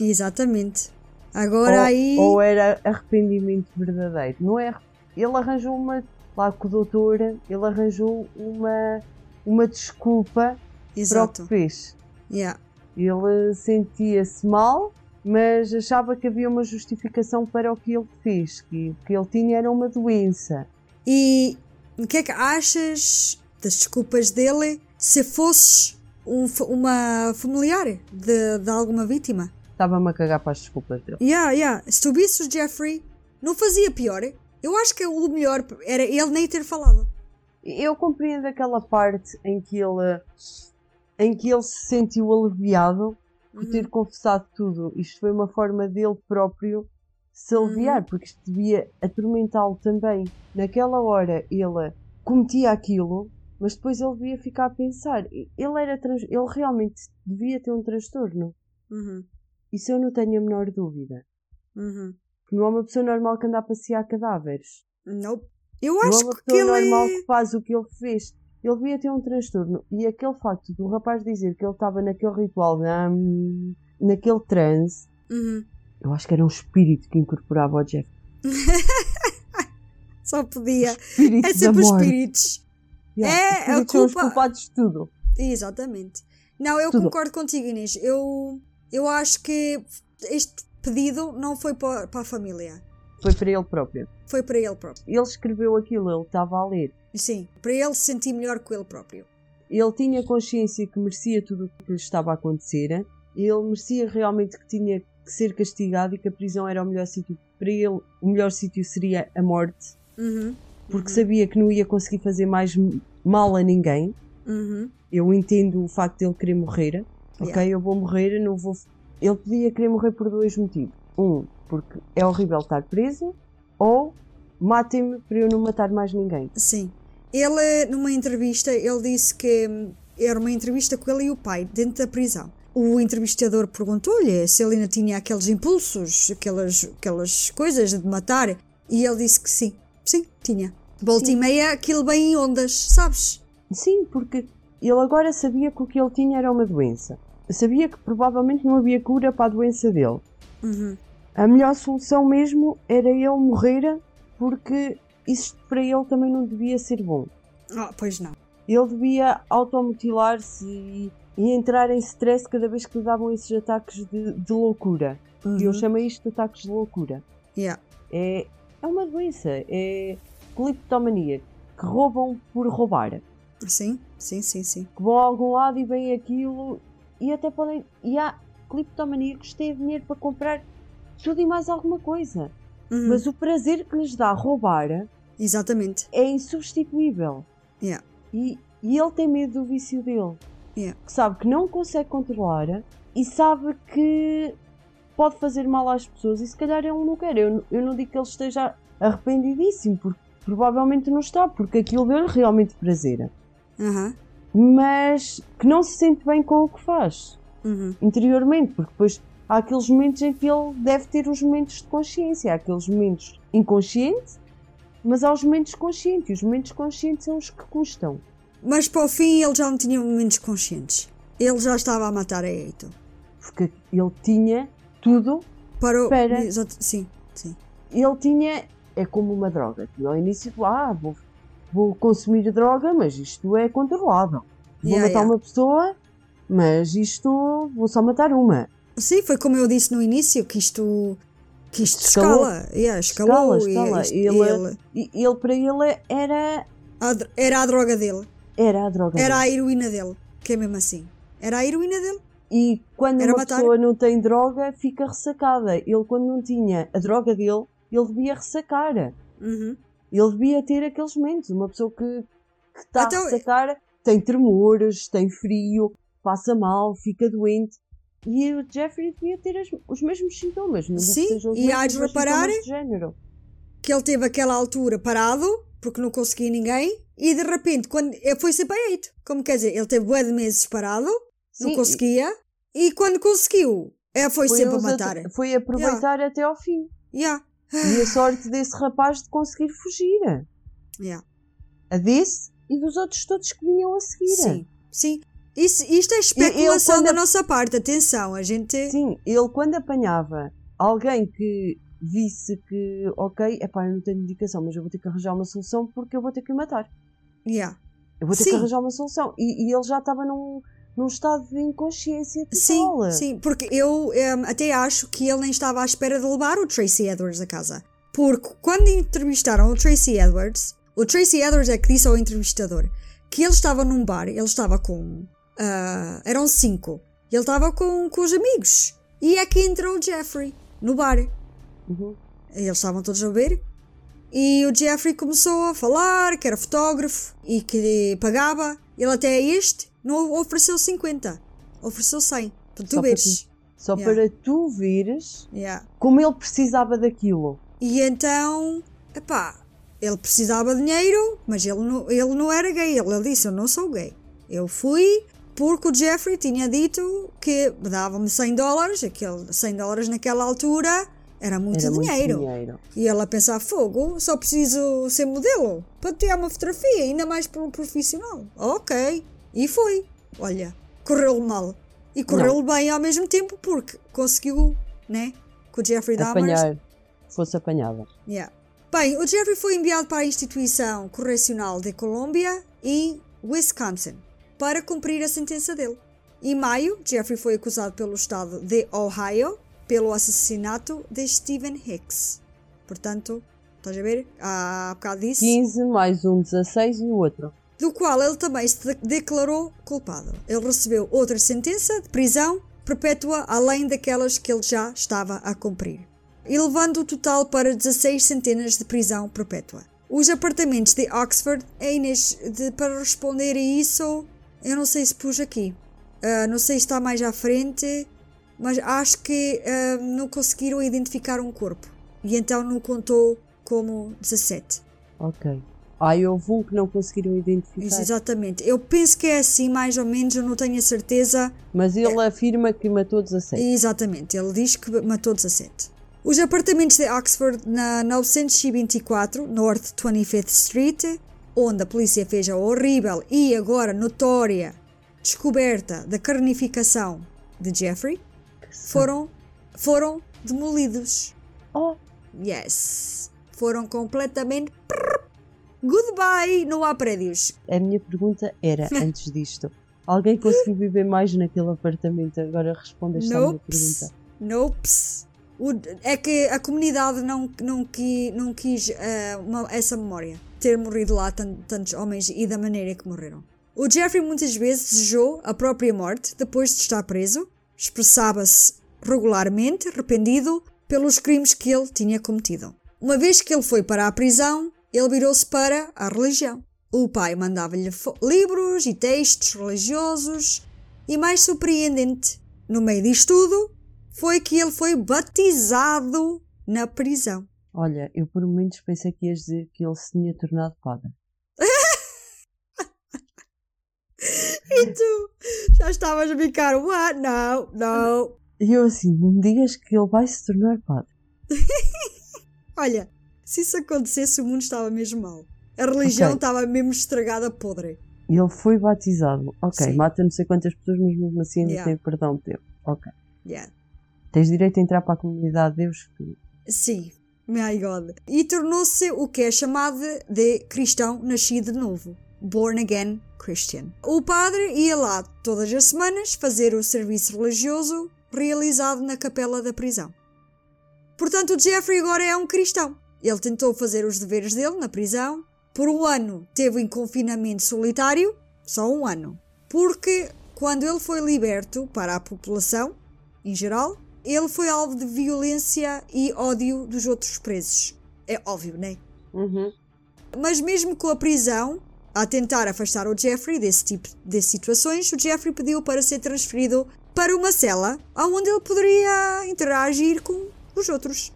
Exatamente. Agora ou, aí. ou era arrependimento verdadeiro? Não é? Ele arranjou uma. Lá com o doutor, ele arranjou uma, uma desculpa para o Exato. que fez. Yeah. Ele sentia-se mal, mas achava que havia uma justificação para o que ele fez, que o que ele tinha era uma doença. E o que é que achas das desculpas dele se fosses um uma familiar de, de alguma vítima? Estava-me a cagar para as desculpas dele. Yeah, yeah. Se tu visses o Jeffrey, não fazia pior. Eu acho que o melhor era ele nem ter falado. Eu compreendo aquela parte em que ele em que ele se sentiu aliviado por Uhum. ter confessado tudo. Isto foi uma forma dele próprio se aliviar, porque isto devia atormentá-lo também. Naquela hora ele cometia aquilo, mas depois ele devia ficar a pensar. Ele, era trans- ele realmente devia ter um transtorno. Uhum. Isso eu não tenho a menor dúvida. Uhum. Não é uma pessoa normal que anda a passear cadáveres. Nope. Eu não é acho uma que pessoa ele. normal que faz o que ele fez. Ele devia ter um transtorno. E aquele facto do rapaz dizer que ele estava naquele ritual, de, hum, naquele transe, Uhum. eu acho que era um espírito que incorporava o Jeff. Só podia. Espírito É sempre os espíritos. Yeah, É, os a espíritos são os culpa- culpados de tudo. Exatamente. Não, eu Tudo. concordo contigo, Inês. Eu, eu acho que este pedido não foi para, para a família. Foi para ele próprio. Foi para ele próprio. Ele escreveu aquilo, ele estava a ler. Sim, para ele se sentir melhor com ele próprio. Ele tinha consciência que merecia tudo o que lhe estava a acontecer. Ele merecia realmente que tinha que ser castigado e que a prisão era o melhor sítio. Para ele, o melhor sítio seria a morte. Uhum. porque sabia que não ia conseguir fazer mais mal a ninguém. Uhum. Eu entendo o facto de ele querer morrer. Ok, Yeah. eu vou morrer, não vou. Ele podia querer morrer por dois motivos. Um, porque é horrível estar preso, ou matem-me para eu não matar mais ninguém. Sim. Ele, numa entrevista, ele disse que hum, era uma entrevista com ele e o pai, dentro da prisão. O entrevistador perguntou-lhe se ele ainda tinha aqueles impulsos, aquelas, aquelas coisas de matar, e ele disse que sim. Sim, tinha. Volta e meia, aquilo bem em ondas, sabes? Sim, porque ele agora sabia que o que ele tinha era uma doença. Sabia que provavelmente não havia cura para a doença dele. Uhum. A melhor solução mesmo era ele morrer, porque isso para ele também não devia ser bom. Ah, pois não. Ele devia automutilar-se e, e entrar em stress cada vez que lhe davam esses ataques de, de loucura. E eu Uhum. chamei isto de ataques de loucura. Yeah. É, é uma doença, é cliptomania, que roubam por roubar. Sim, sim, sim, sim. Que vão a algum lado e veem aquilo e até podem. E há cliptomaníacos que têm dinheiro para comprar tudo e mais alguma coisa. Uhum. Mas o prazer que lhes dá roubar Exatamente. é insubstituível. Yeah. E, e ele tem medo do vício dele. Yeah. Que sabe que não consegue controlar e sabe que pode fazer mal às pessoas e se calhar ele não quer. Eu, eu não digo que ele esteja arrependidíssimo, porque provavelmente não está, porque aquilo deu-lhe realmente prazer. Aham. Mas que não se sente bem com o que faz. Uhum. interiormente, porque depois há aqueles momentos em que ele deve ter os momentos de consciência, há aqueles momentos inconscientes, mas há os momentos conscientes, e os momentos conscientes são os que custam. Mas para o fim ele já não tinha momentos conscientes. Ele já estava a matar a Eito. Porque ele tinha tudo Para o... Para- Sim, sim. ele tinha, é como uma droga. Ao início, ah, vou, vou consumir droga, mas isto é controlável. Vou Yeah, matar yeah. uma pessoa, mas isto vou só matar uma. Sim, foi como eu disse no início, que isto, que isto Escalou. escala. Yeah, escalou. Escala, escala. e Ele- ele- E ele, para ele, era, a era a droga dele. era a droga. Era a dele. heroína dele. Que é mesmo assim. Era a heroína dele. E quando Era uma matar. pessoa não tem droga, fica ressacada. Ele, quando não tinha a droga dele, ele devia ressacar. Uhum. Ele devia ter aqueles momentos. Uma pessoa que, está Então- a ressacar tem tremores, tem frio, passa mal, fica doente. E o Jeffrey devia ter as- os mesmos sintomas. Não Sim, e há de reparar-. Que ele teve aquela altura parado, porque não conseguia ninguém. E de repente, quando ele foi sempre a eito. Como quer dizer, ele teve bué de meses parado, não Sim, conseguia. E quando conseguiu, é, foi, Foi, sempre a matar. at- foi aproveitar até ao fim. Yeah. E a sorte desse rapaz de conseguir fugir. Yeah. A desse e dos outros todos que vinham a seguir. Sim, sim. Isso, isto é especulação da a- nossa parte, atenção, a gente. Sim, ele quando apanhava alguém que visse que, ok, epá, eu não tenho indicação, mas eu vou ter que arranjar uma solução porque eu vou ter que o matar. Yeah. Eu vou ter Sim. que arranjar uma solução. E, e ele já estava num, num estado de inconsciência Sim, total. sim, porque eu em, até acho que ele nem estava à espera de levar o Tracy Edwards a casa. Porque quando entrevistaram o Tracy Edwards, o Tracy Edwards é que disse ao entrevistador que ele estava num bar, ele estava com. ah, eram cinco. Ele estava com, com os amigos. E é que entrou o Jeffrey no bar. Uhum. Eles estavam todos a beber. E o Jeffrey começou a falar que era fotógrafo e que pagava. Ele até este não ofereceu 50, ofereceu 100 para tu Só para veres. Só Yeah. para tu veres Yeah. como ele precisava daquilo. E então, epá, ele precisava de dinheiro, mas ele não, ele não era gay. Ele disse: Eu não sou gay. Eu fui porque o Jeffrey tinha dito que dava-me 100 dólares. Aquele 100 dólares naquela altura era muito Era muito dinheiro. dinheiro. E ela a pensar: Fogo, só preciso ser modelo para tirar uma fotografia, ainda mais para um profissional. Ok. E foi. Olha, correu-lhe mal. E correu-lhe bem ao mesmo tempo porque conseguiu, né? Com o Jeffrey Dahmer. Apanhar, fosse apanhada. Yeah. Bem, o Jeffrey foi enviado para a instituição correcional de Colômbia em Wisconsin para cumprir a sentença dele. Em maio, Jeffrey foi acusado pelo estado de Ohio pelo assassinato de Stephen Hicks. Portanto, estás a ver? Há bocado disse. 15 mais um 16 e o outro. Do qual ele também se de- declarou culpado. Ele recebeu outra sentença de prisão perpétua além daquelas que ele já estava a cumprir, e levando o total para 16 centenas de prisão perpétua. Os apartamentos de Oxford, a Inês, de- para responder a isso, eu não sei se pus aqui. Ah, não sei se está mais à frente, mas acho que ah, não conseguiram identificar um corpo. E então não contou como 17. Ok. Ah, houve um que não conseguiram identificar. Exatamente. Eu penso que é assim, mais ou menos, eu não tenho a certeza. Mas ele afirma que matou 16. Exatamente, ele diz que matou 17. Os apartamentos de Oxford na 924 North 25th Street, onde a polícia fez a horrível e agora notória descoberta da carnificação de Jeffrey, foram, foram demolidos. Oh, Yes. Foram completamente. Goodbye! Não há prédios. a minha pergunta era, antes disto, alguém conseguiu viver mais naquele apartamento? Agora respondes só a minha pergunta. Nopes. O- é que a comunidade não, não, qui- não quis eh, uma- essa memória. Ter morrido lá tan- tantos homens e da maneira que morreram. O Jeffrey muitas vezes desejou a própria morte depois de estar preso. Expressava-se regularmente arrependido pelos crimes que ele tinha cometido. Uma vez que ele foi para a prisão, ele virou-se para a religião. O pai mandava-lhe livros e textos religiosos e mais surpreendente, no meio disto tudo, foi que ele foi batizado na prisão. Olha, eu por momentos pensei que ias dizer que ele se tinha tornado padre. E tu já estavas a ficar, what? Não, não. E eu assim, não me digas que ele vai se tornar padre. Olha, se isso acontecesse, o mundo estava mesmo mal. A religião Ok. estava mesmo estragada podre. E ele foi batizado. Ok, Sim. mata não sei quantas pessoas, mas mesmo assim ainda Yeah. tem perdão de Deus. Ok. Yeah. Tens direito a entrar para a comunidade de Deus. Sim, my God. E tornou-se o que é chamado de cristão nascido de novo. Born again Christian. O padre ia lá todas as semanas fazer o serviço religioso realizado na capela da prisão. Portanto, o Jeffrey agora é um cristão. Ele tentou fazer os deveres dele na prisão. Por um ano teve em confinamento solitário, só um ano. Porque quando ele foi liberto para a população, em geral, ele foi alvo de violência e ódio dos outros presos. É óbvio, né? Uhum. Mas mesmo com a prisão, a tentar afastar o Jeffrey desse tipo de situações, o Jeffrey pediu para ser transferido para uma cela onde ele poderia interagir com os outros.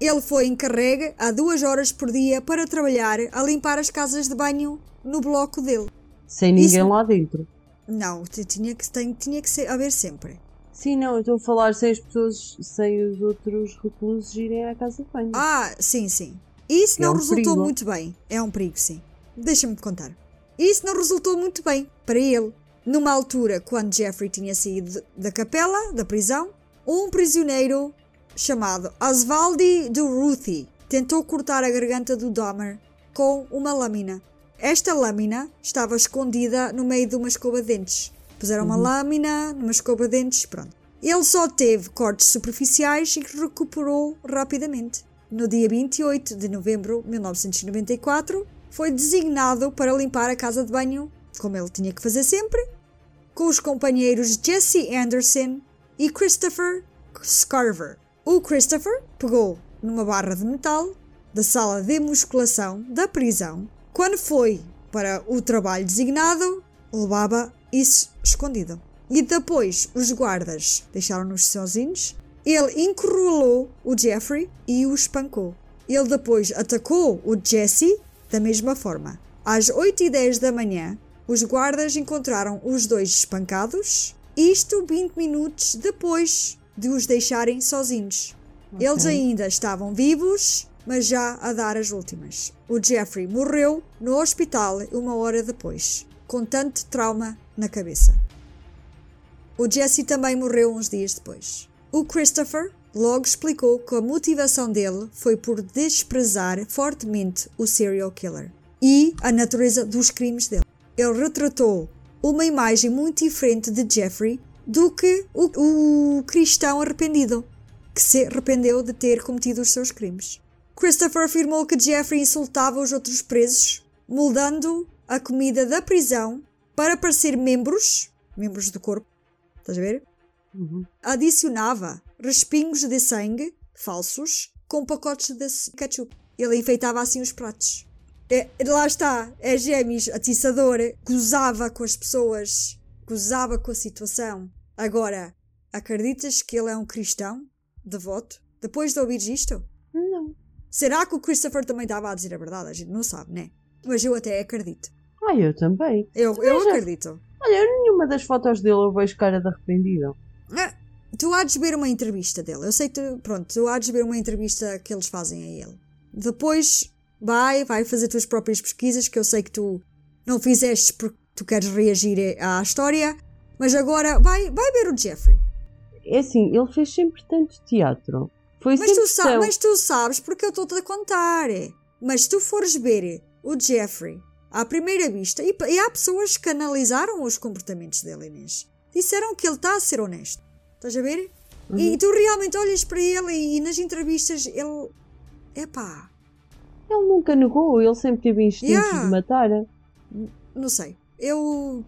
Ele foi encarregue a duas horas por dia para trabalhar a limpar as casas de banho no bloco dele. Sem ninguém Isso- lá dentro. Não, tinha que, tem- tinha que ser, haver sempre. Sim, não, eu estou a falar sem as pessoas, sem os outros reclusos irem à casa de banho. Ah, sim, sim. Isso É não um resultou perigo. muito bem. É um perigo, sim. Deixa-me contar. Isso não resultou muito bem para ele. Numa altura, quando Jeffrey tinha saído da capela, da prisão, um prisioneiro chamado Osvaldi Durruti tentou cortar a garganta do Dahmer com uma lâmina. Esta lâmina estava escondida no meio de uma escova de dentes. Puseram uma lâmina numa escova de dentes, pronto. Ele só teve cortes superficiais e recuperou rapidamente. No dia 28 de novembro de 1994, foi designado para limpar a casa de banho, como ele tinha que fazer sempre, com os companheiros Jesse Anderson e Christopher Scarver. O Christopher pegou numa barra de metal da sala de musculação da prisão. Quando foi para o trabalho designado, levava isso escondido. E depois os guardas deixaram-nos sozinhos. Ele encurralou o Jeffrey e o espancou. Ele depois atacou o Jesse da mesma forma. Às 8 e 10 da manhã, os guardas encontraram os dois espancados, isto 20 minutos depois de os deixarem sozinhos. Eles ainda estavam vivos, mas já a dar as últimas. O Jeffrey morreu no hospital uma hora depois, com tanto trauma na cabeça. O Jesse também morreu uns dias depois. O Christopher logo explicou que a motivação dele foi por desprezar fortemente o serial killer e a natureza dos crimes dele. Ele retratou uma imagem muito diferente de Jeffrey do que o, o cristão arrependido, que se arrependeu de ter cometido os seus crimes. Christopher afirmou que Jeffrey insultava os outros presos, moldando a comida da prisão para parecer membros, membros do corpo, estás a ver? Uhum. Adicionava respingos de sangue falsos com pacotes de ketchup. Ele enfeitava assim os pratos. É, lá está, é gêmeos, atiçador, gozava com as pessoas, gozava com a situação. Agora, acreditas que ele é um cristão devoto? Depois de ouvir isto? Não. Será que o Christopher também estava a dizer a verdade? A gente não sabe, né? Mas eu até acredito. Ah, eu também. Eu, eu acredito. Olha, nenhuma das fotos dele eu vejo cara de arrependido. Ah, Tu há de ver uma entrevista dele. Eu sei que, tu- pronto, tu há de ver uma entrevista que eles fazem a ele. Depois vai, vai fazer tuas próprias pesquisas, que eu sei que tu não fizeste porque tu queres reagir à história. Mas agora vai, vai ver o Jeffrey. É assim, ele fez sempre tanto teatro. Foi Mas tu, sa tão- mas tu sabes porque eu estou-te a contar. Mas se tu fores ver o Jeffrey à primeira vista, e, e há pessoas que analisaram os comportamentos dele, Inês, disseram que ele está a ser honesto. Estás a ver? E tu realmente olhas para ele e, e nas entrevistas ele. Epá, Ele nunca negou, ele sempre teve instintos Yeah. de matar. não sei. Eu.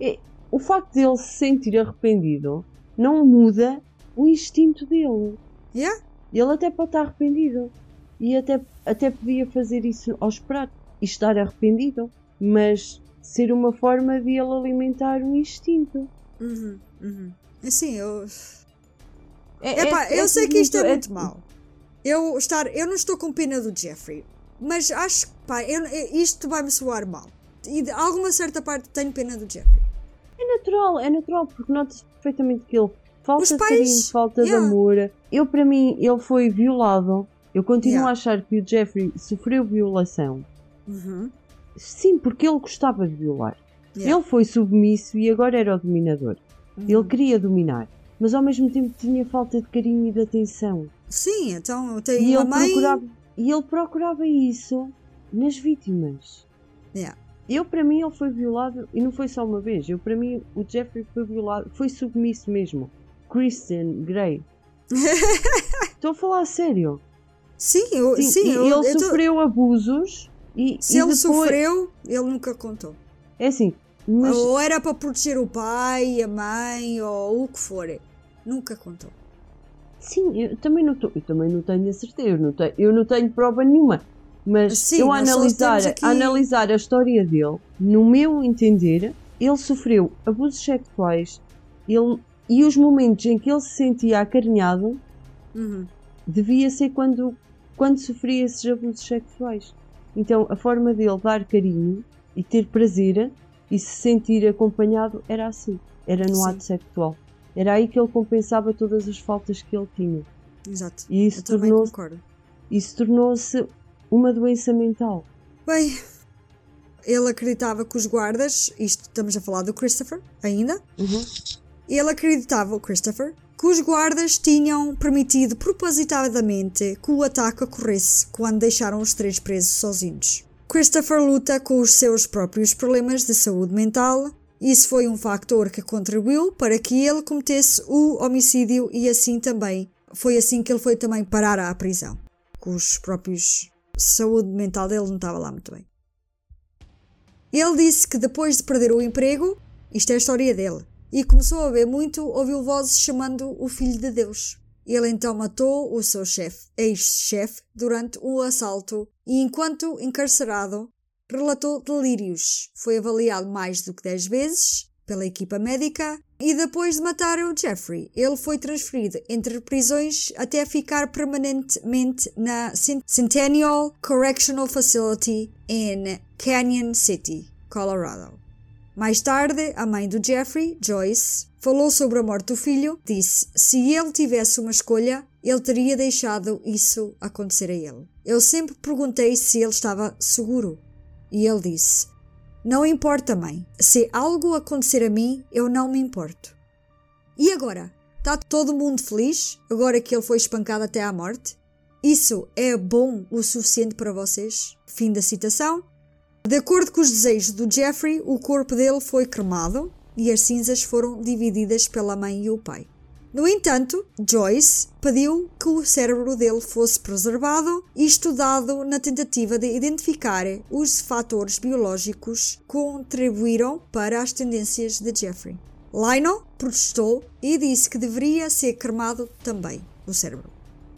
É, o facto de ele se sentir arrependido não muda o instinto dele. Yeah? Ele até pode estar arrependido. E até, até podia fazer isso aos pratos e estar arrependido. Mas ser uma forma de ele alimentar o instinto. Uhum, uhum. Assim, eu. É, Epá, é- é eu sei que isto é muito- muito mau. Eu, estar, eu não estou com pena do Jeffrey, mas acho que pá, eu- isto vai-me soar mal. E de alguma certa parte tenho pena do Jeffrey. Natural, é natural, porque nota-se perfeitamente que ele falta Os de pais, carinho, falta yeah. de amor. Eu, para mim, ele foi violado. Eu continuo Yeah. a achar que o Jeffrey sofreu violação. Uhum. Sim, porque ele gostava de violar. Yeah. Ele foi submisso e agora era o dominador. Uhum. Ele queria dominar, mas ao mesmo tempo tinha falta de carinho e de atenção. Sim, então E tem ele, uma mãe. procurava, e ele procurava isso nas vítimas. Yeah. Eu, para mim, ele foi violado e não foi só uma vez. Eu, para mim, o Jeffrey foi violado, foi submisso mesmo. Christian Grey. Estou a falar a sério. Sim, eu, Sim, sim, eu- ele eu tô- sofreu abusos e, Se e ele depois- sofreu, ele nunca contou. É assim, mas Ou era para proteger o pai, a mãe, ou o que for. Nunca contou. sim, eu também não, tô, eu também não tenho a certeza, eu não tenho, eu não tenho prova nenhuma. Mas Sim, eu analisar, aqui- a analisar a história dele, no meu entender, ele sofreu abusos sexuais ele, e os momentos em que ele se sentia acarinhado Uhum. devia ser quando, quando sofria esses abusos sexuais. Então a forma dele dar carinho e ter prazer e se sentir acompanhado era assim, era no Sim. ato sexual. Era aí que ele compensava todas as faltas que ele tinha. Exato. E isso tornou-se concordo. Uma doença mental. Bem, ele acreditava que os guardas, isto estamos a falar do Christopher ainda, Uhum. ele acreditava, o Christopher, que os guardas tinham permitido propositadamente que o ataque ocorresse quando deixaram os três presos sozinhos. Christopher luta com os seus próprios problemas de saúde mental. Isso foi um factor que contribuiu para que ele cometesse o homicídio e assim também foi assim que ele foi também parar à prisão. Com os próprios saúde mental dele não estava lá muito bem. Ele disse que depois de perder o emprego, isto é a história dele, e começou a ver muito, ouviu vozes chamando o Filho de Deus. Ele então matou o seu chefe, ex-chefe, durante um assalto e, enquanto encarcerado, relatou delírios. Foi avaliado mais do que 10 vezes pela equipa médica e depois de matar o Jeffrey, ele foi transferido entre prisões até ficar permanentemente na Cent- Centennial Correctional Facility em Canyon City, Colorado. Mais tarde, a mãe do Jeffrey, Joyce, falou sobre a morte do filho. Disse: se ele tivesse uma escolha, ele teria deixado isso acontecer a ele. Eu sempre perguntei se ele estava seguro. E ele disse: Não importa, mãe. Se algo acontecer a mim, eu não me importo. E agora? Está todo mundo feliz agora que ele foi espancado até à morte? Isso é bom o suficiente para vocês? Fim da citação. De acordo com os desejos do Jeffrey, o corpo dele foi cremado e as cinzas foram divididas pela mãe e o pai. No entanto, Joyce pediu que o cérebro dele fosse preservado e estudado na tentativa de identificar os fatores biológicos que contribuíram para as tendências de Jeffrey. Lionel protestou e disse que deveria ser cremado também o cérebro.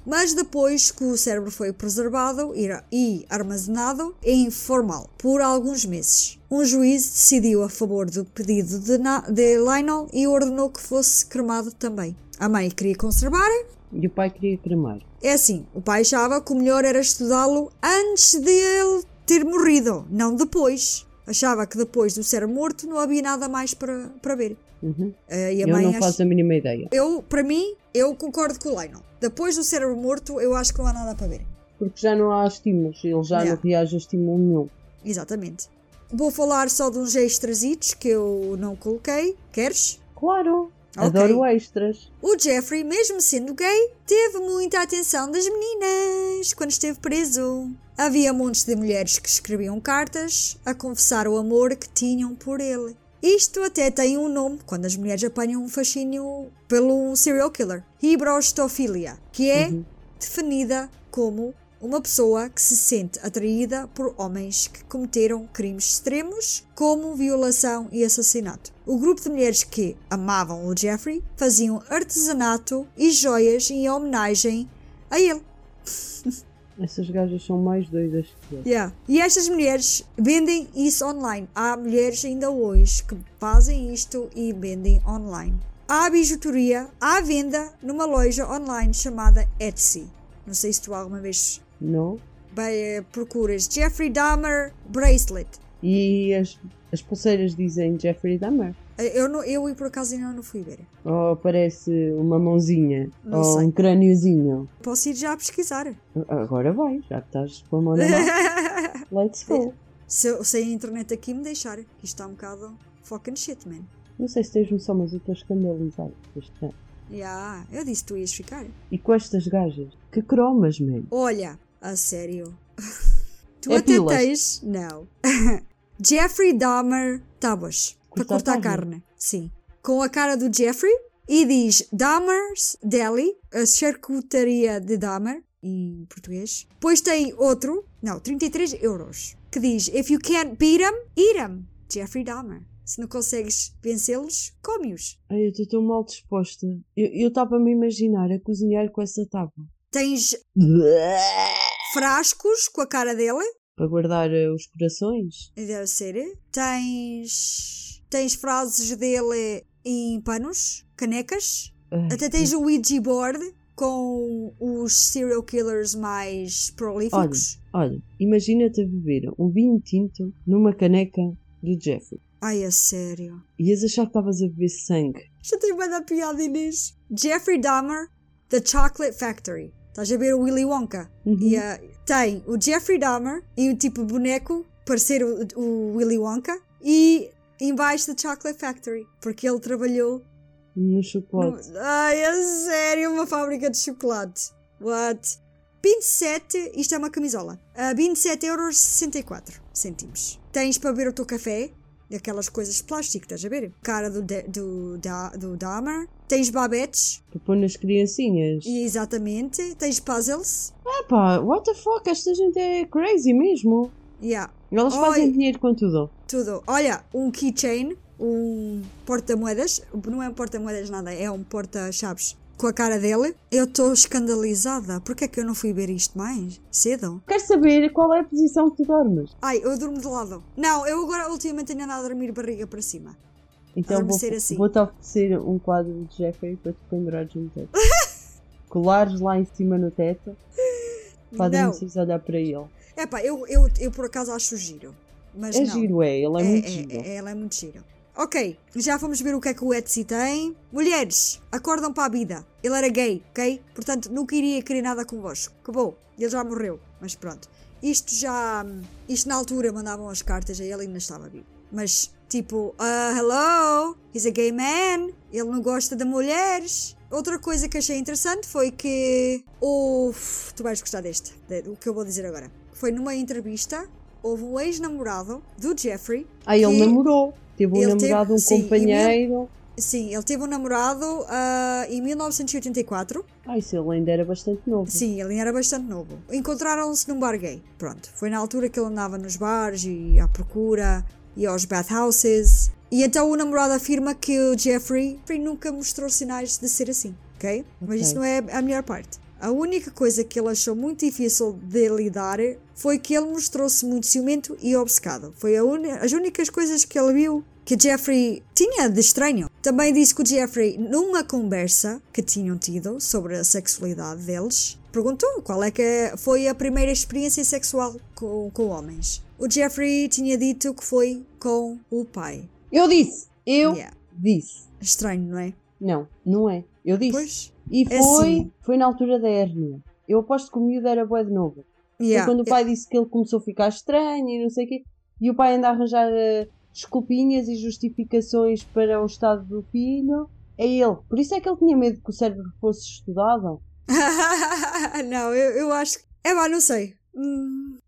Mas depois que o cérebro foi preservado e armazenado em formal por alguns meses, um juiz decidiu a favor do pedido de, de Lionel e ordenou que fosse cremado também. A mãe queria conservar. E o pai queria cremar. É assim, o pai achava que o melhor era estudá-lo antes de ele ter morrido, não depois. Achava que depois do ser morto não havia nada mais para, para ver. Uhum. A Eu não faço a mínima ideia. Eu, para mim, eu concordo com o Lionel. Depois do cérebro morto, eu acho que não há nada para ver. Porque já não há estímulos, ele já Yeah. não reage a estímulo nenhum. Exatamente. Vou falar só de uns extrasitos que eu não coloquei. Queres? Claro, Adoro extras. O Jeffrey, mesmo sendo gay, teve muita atenção das meninas quando esteve preso. Havia montes de mulheres que escreviam cartas a confessar o amor que tinham por ele. Isto até tem um nome quando as mulheres apanham um fascínio pelo serial killer. Hibrostofilia, que é definida como uma pessoa que se sente atraída por homens que cometeram crimes extremos, como violação e assassinato. O grupo de mulheres que amavam o Jeffrey faziam artesanato e joias em homenagem a ele. Essas gajas são mais doidas que eu. Yeah. E estas mulheres vendem isso online. Há mulheres ainda hoje que fazem isto e vendem online. Há bijuteria à venda numa loja online chamada Etsy. Não sei se tu alguma vez Não? vai, eh, procuras Jeffrey Dahmer Bracelet E as, as pulseiras dizem Jeffrey Dahmer? Eu, não, eu por acaso ainda não fui ver. Ou parece uma mãozinha? Não ou sei. um crâniozinho? Posso ir já a pesquisar. Agora vai, já que estás com a mão na mão. Let's go. se, se a internet aqui me deixar. Isto está um bocado fucking shit, man. Não sei se tens noção, mas eu estou escandalizado ano. Yeah, eu disse que tu ias ficar. E com estas gajas? Que cromas, man. Olha, a sério. tu É até pilas. tens. Não. Jeffrey Dahmer tábuas para Cortar carne? carne. Sim. Com a cara do Jeffrey e diz Dahmer's Deli, a charcutaria de Dahmer, em português. Depois tem outro, não, 33 euros, que diz If you can't beat 'em, eat 'em. Jeffrey Dahmer. Se não consegues vencê-los, come-os. Ai, eu estou tão mal disposta. Eu estava a me imaginar a cozinhar com essa tábua. Tens frascos com a cara dele, Para guardar eh, os corações? Deve ser. Tens. Tens frases dele em panos, canecas. Ai, Até tens o Ouija board com os serial killers mais prolíficos. Olha, imagina-te a beber um vinho tinto numa caneca do Jeffrey. Ai, a sério. Ias achar que estavas a beber sangue. Já tenho bem da piada, Inês. Jeffrey Dahmer, The Chocolate Factory. Estás a ver o Willy Wonka? Uhum. E, ah, tem o Jeffrey Dahmer e um tipo boneco, parecer o, o Willy Wonka, e embaixo The Chocolate Factory, porque ele trabalhou No chocolate. Ai, a sério, uma fábrica de chocolate. What? 27, isto é uma camisola. Uh, 27 euros 64 cêntimos. Tens para beber o teu café, aquelas coisas de plástico, estás a ver? Cara do, de- do, da, do Dahmer. Tens babetes, Para pôr nas criancinhas. e exatamente. Tens puzzles. Ah pá, what the fuck? Esta gente é crazy mesmo. Yeah. Elas Oi. fazem dinheiro com tudo. Tudo. Olha, um keychain, um porta-moedas. Não é um porta-moedas nada, é um porta-chaves. Com a cara dele. Eu estou escandalizada. Porquê é que eu não fui ver isto mais cedo? Quero saber qual é a posição que tu dormes. Ai, eu durmo de lado. Não, eu agora ultimamente tenho andado a dormir barriga para cima. Então vou, assim. vou-te oferecer um quadro de Jeffrey para te pendurares no teto. Colares lá em cima no teto. Adormeceres a olhar para ele. Epá, eu, eu, eu por acaso acho giro. Mas É não. giro, é. Ele é, muito é, giro. é, ela é muito giro. Ok, já fomos ver o que é que o Etsy tem. Mulheres, acordam para a vida. Ele era gay, ok? Portanto, nunca iria querer nada convosco. Acabou. Ele já morreu. Mas pronto. Isto já. Isto na altura mandavam as cartas a ele e ainda estava vivo. Mas tipo, ah, hello, he's a gay man. Ele não gosta de mulheres. Outra coisa que achei interessante foi que. Uf, tu vais gostar deste, de- o que eu vou dizer agora. Foi numa entrevista, houve um ex-namorado do Jeffrey. Ele que- namorou. Teve um Ele teve- namorado, um sim, companheiro. Sim, ele teve um namorado ah, em 1984. Ah, isso ele ainda era bastante novo. Sim, ele era bastante novo. Encontraram-se num bar gay. Pronto, foi na altura que ele andava nos bares e à procura e aos bathhouses. E então o namorado afirma que o Jeffrey nunca mostrou sinais de ser assim, ok? Mas Ok. isso não é a melhor parte. A única coisa que ele achou muito difícil de lidar foi que ele mostrou-se muito ciumento e obcecado. Foi as únicas coisas que ele viu que Jeffrey tinha de estranho. Também disse que o Jeffrey, numa conversa que tinham tido sobre a sexualidade deles, perguntou qual é que foi a primeira experiência sexual com, com homens. O Jeffrey tinha dito que foi com o pai. Eu disse! Eu Yeah. disse. Estranho, não é? Não, não é. Eu disse. Pois. E É foi, assim. foi na altura da hérnia. Eu aposto que o miúdo era bué de novo. Yeah. Foi quando o pai disse que ele começou a ficar estranho e não sei o quê. E o pai anda a arranjar eh, desculpinhas e justificações para o estado do filho. É ele. Por isso é que ele tinha medo que o cérebro fosse estudado. não, eu, eu acho que. É lá, não sei. Hum,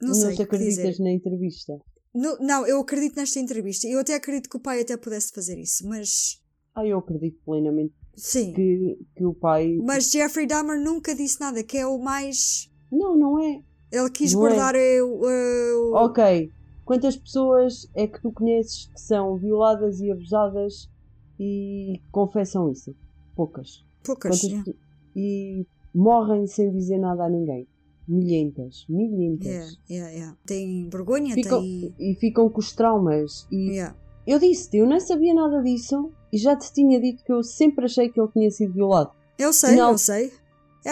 não, sei. te o que dizer. acreditas na entrevista. No- não, eu acredito nesta entrevista. Eu até acredito que o pai até pudesse fazer isso, mas. Ah, eu acredito plenamente Sim. que, que o pai. Mas Jeffrey Dahmer nunca disse nada, que é o mais. Não, não é. Ele quis Não é. guardar o. eh, o- Ok. Quantas pessoas é que tu conheces que são violadas e abusadas e confessam isso? Poucas. Poucas. Quantas yeah. E morrem sem dizer nada a ninguém. Milhentas. Milhentas. Yeah, yeah, yeah. Tem vergonha, Ficam, tem. E ficam com os traumas. E Yeah. eu disse-te, eu não sabia nada disso e já te tinha dito que eu sempre achei que ele tinha sido violado. Eu sei, eu sei.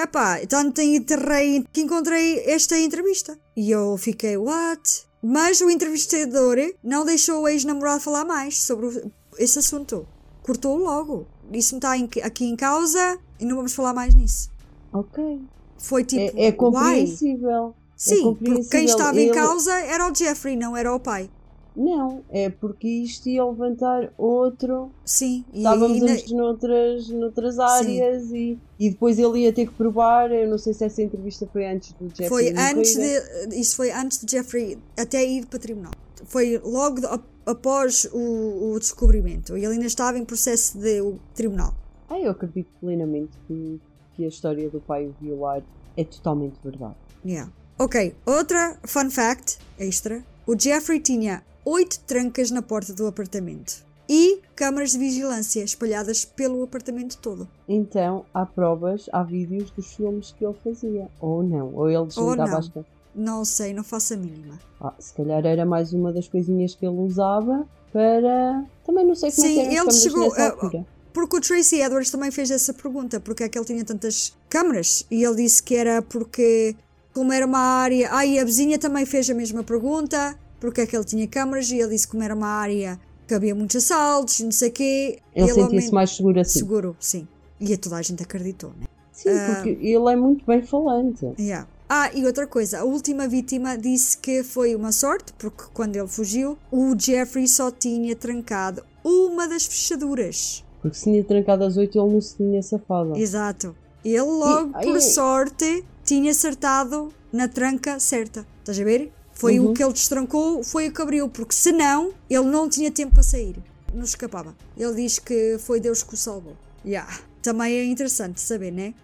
Epá, tanto enterrei que encontrei esta entrevista. E eu fiquei, what? Mas o entrevistador não deixou o ex-namorado falar mais sobre esse assunto. Cortou logo. Isso não está em- aqui em causa e não vamos falar mais nisso. Ok. Foi tipo. É, é why? compreensível. Sim, porque quem compreensível. estava em Ele- causa era o Jeffrey, não era o pai. Não, é porque isto ia levantar outro. Sim, e Estávamos antes noutras, noutras áreas e, e depois ele ia ter que provar. Eu não sei se essa entrevista foi antes do Jeffrey. Foi antes de. Isso foi antes de Jeffrey até ir para o tribunal. Foi logo após o, o descobrimento. Ele ainda estava em processo de tribunal. Ah, eu acredito plenamente que, que a história do pai o violar é totalmente verdade. Yeah. Ok, outra fun fact extra: o Jeffrey tinha oito trancas na porta do apartamento e câmaras de vigilância espalhadas pelo apartamento todo. Então, há provas, há vídeos dos filmes que ele fazia. Ou não, ou ele desligava as. Não sei, não faço a mínima. Ah, se calhar era mais uma das coisinhas que ele usava para. Também não sei como Sim, é que ele chegou altura. Porque o Tracy Edwards também fez essa pergunta, porque é que ele tinha tantas câmaras? E ele disse que era porque, como era uma área. Ah, e a vizinha também fez a mesma pergunta, porque é que ele tinha câmaras? E ele disse como era uma área que havia muitos assaltos, não sei o quê. Ele sentia-se aument- mais seguro assim. Seguro, sim. E a toda a gente acreditou, né? Sim, Ah. porque ele é muito bem falante. Yeah. Ah, e outra coisa, a última vítima disse que foi uma sorte, porque quando ele fugiu, o Jeffrey só tinha trancado uma das fechaduras. Porque se tinha trancado às 8 ele não se tinha safado. Exato. Ele logo, E- por ai- sorte, tinha acertado na tranca certa. Estás a ver? Foi Uhum. o que ele destrancou, foi o que abriu, porque senão ele não tinha tempo para sair. Não escapava. Ele diz que foi Deus que o salvou. Yeah. Também é interessante saber, né?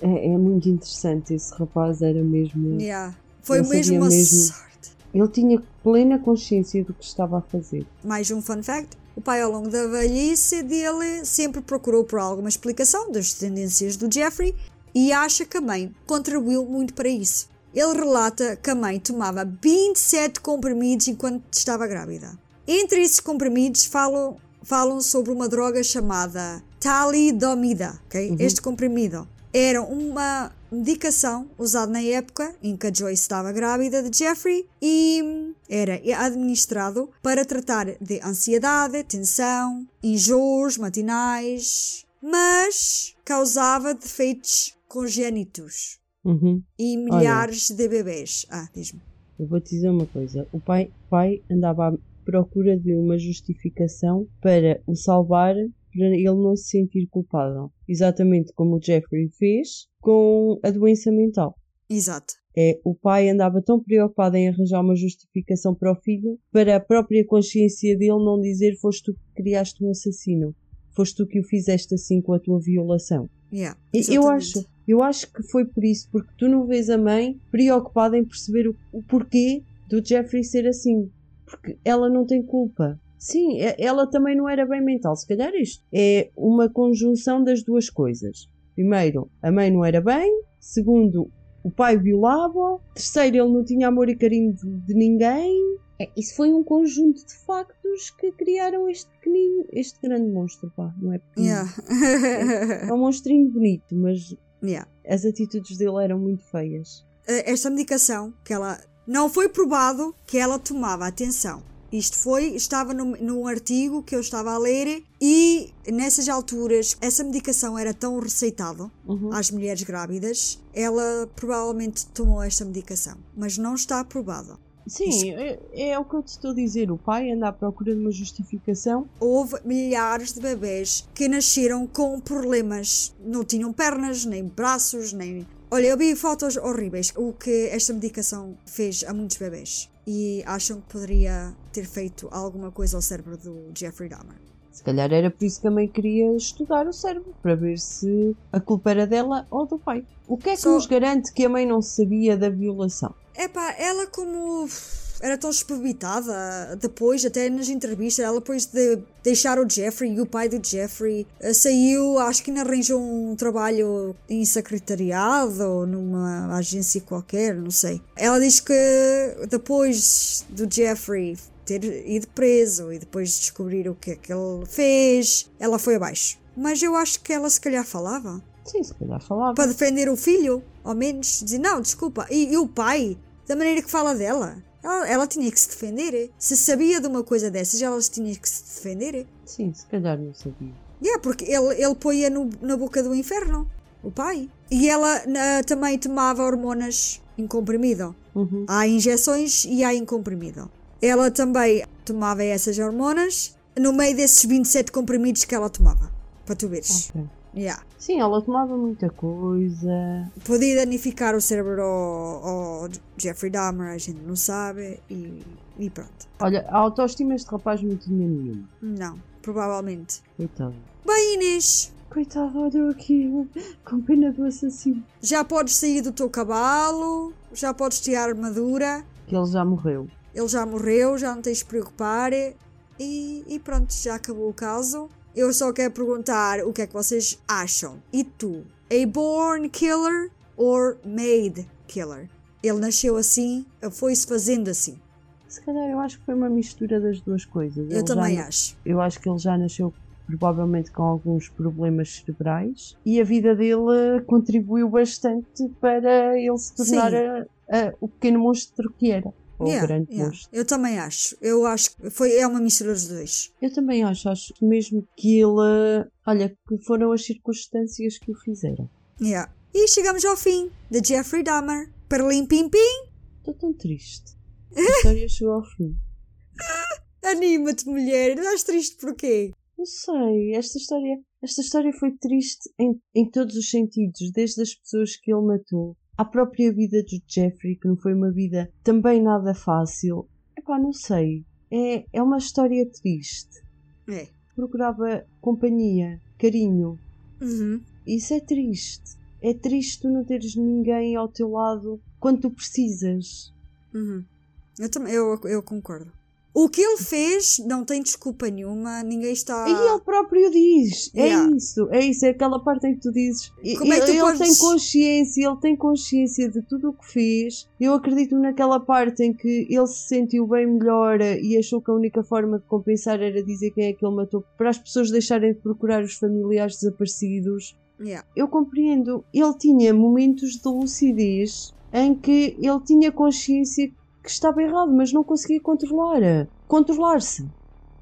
É, é muito interessante. Esse rapaz era mesmo. Yeah. Foi mesmo mesmo. sorte. Ele tinha plena consciência do que estava a fazer. Mais um fun fact: o pai, ao longo da velhice dele, sempre procurou por alguma explicação das tendências do Jeffrey e acha que a mãe contribuiu muito para isso. Ele relata que a mãe tomava 27 comprimidos enquanto estava grávida. Entre esses comprimidos falam, falam sobre uma droga chamada talidomida. ok? Uhum. Este comprimido era uma medicação usada na época em que a Joyce estava grávida de Jeffrey e era administrado para tratar de ansiedade, tensão, enjoos matinais, mas causava defeitos congénitos Uhum. e Olha. milhares de bebês. Ah, diz-me. Eu vou te dizer uma coisa. O pai, pai andava à procura de uma justificação para o salvar, para ele não se sentir culpado. Exatamente como o Jeffrey fez com a doença mental. Exato. É, o pai andava tão preocupado em arranjar uma justificação para o filho, para a própria consciência dele não dizer foste tu que criaste um assassino. Foste tu que o fizeste assim com a tua violação. Yeah, Eu acho, eu acho que foi por isso, porque tu não vês a mãe preocupada em perceber o, o porquê do Jeffrey ser assim. Porque ela não tem culpa. Sim, ela também não era bem mental. Se calhar isto é uma conjunção das duas coisas. Primeiro, a mãe não era bem. Segundo, o pai violava. Terceiro, ele não tinha amor e carinho de, de ninguém. É, isso foi um conjunto de factos que criaram este pequenino, este grande monstro, pá, não é pequenino. Yeah. É um monstrinho bonito, mas Yeah. as atitudes dele eram muito feias. Eh, esta medicação que ela não foi provado que ela tomava atenção isto foi estava num, num artigo que eu estava a ler e nessas alturas essa medicação era tão receitada Uhum. às mulheres grávidas ela provavelmente tomou esta medicação mas não está aprovada Sim, é, é o que eu te estou a dizer. O pai anda à procura de uma justificação. houve milhares de bebês que nasceram com problemas não tinham pernas nem braços nem Olha, eu vi fotos horríveis o que esta medicação fez a muitos bebês e acham que poderia ter feito alguma coisa ao cérebro do Jeffrey Dahmer. Se calhar era por isso que a mãe queria estudar o cérebro, para ver se a culpa era dela ou do pai. O que é que Só- nos garante que a mãe não sabia da violação? Epá, ela como era tão espebitada depois, até nas entrevistas, ela depois de deixar o Jeffrey e o pai do Jeffrey eh, saiu, acho que ainda arranjou um trabalho em secretariado ou numa agência qualquer, não sei. Ela diz que depois do Jeffrey ter ido preso e depois descobrir o que é que ele fez, ela foi abaixo. Mas eu acho que ela se calhar falava Sim, se calhar falava. para defender o filho, ao menos dizer não, desculpa. E, e o pai, da maneira que fala dela, Ela, ela tinha que se defender. Se sabia de uma coisa dessas, ela tinha que se defender. Sim, se calhar não sabia. Yeah, porque ele, ele põe-a na boca do inferno, o pai. E ela na- também tomava hormonas em comprimido. Uhum. Há injeções e há em comprimido. Ela também tomava essas hormonas no meio desses 27 comprimidos que ela tomava. Para tu veres. Ok. Yeah. Sim, ela tomava muita coisa. Podia danificar o cérebro ao, ao Jeffrey Dahmer, a gente não sabe. E, e pronto. Olha, a autoestima este rapaz não tinha nenhuma. Não, provavelmente. Coitado. Bem, Inês, Coitado, olha aqui, com pena do assassino. já podes sair do teu cavalo, já podes tirar a armadura. Que ele já morreu. Ele já morreu, já não tens de se preocupar. E, e pronto, já acabou o caso. Eu só quero perguntar o que é que vocês acham. E tu? A born killer or made killer? Ele nasceu assim, foi-se fazendo assim. Se calhar eu acho que foi uma mistura das duas coisas. Eu Ele também já- acho. Eu acho que ele já nasceu provavelmente com alguns problemas cerebrais e a vida dele contribuiu bastante para ele se tornar a- a- o pequeno monstro que era. Ou Yeah, grande yeah. monstro. Eu também acho. Eu acho que foi, é uma mistura dos dois. Eu também acho, acho que mesmo que ele. Olha, que foram as circunstâncias que o fizeram. Yeah. E chegamos ao fim de Jeffrey Dahmer. Perlim pim pim. Estou tão triste. A história chegou ao fim. Anima-te, mulher. Estás triste porquê? Não sei, esta história, esta história foi triste em, em todos os sentidos, desde as pessoas que ele matou, à própria vida do Jeffrey, que não foi uma vida também nada fácil. Epá, não sei. É, é uma história triste. É. Procurava companhia, carinho. Uhum. Isso é triste. É triste tu não teres ninguém ao teu lado quando tu precisas. Uhum. Eu, também, eu, eu concordo. O que ele fez não tem desculpa nenhuma. Ninguém está. E ele próprio diz: é Ah. Yeah. isso, é isso, é aquela parte em que tu dizes. Como é que tu ele, ele podes- tem consciência, ele tem consciência de tudo o que fez. Eu acredito naquela parte em que ele se sentiu bem melhor eh, e achou que a única forma de compensar era dizer quem é que ele matou, para as pessoas deixarem de procurar os familiares desaparecidos. Yeah. Eu compreendo, ele tinha momentos de lucidez em que ele tinha consciência que estava errado, mas não conseguia controlar. Controlar-se.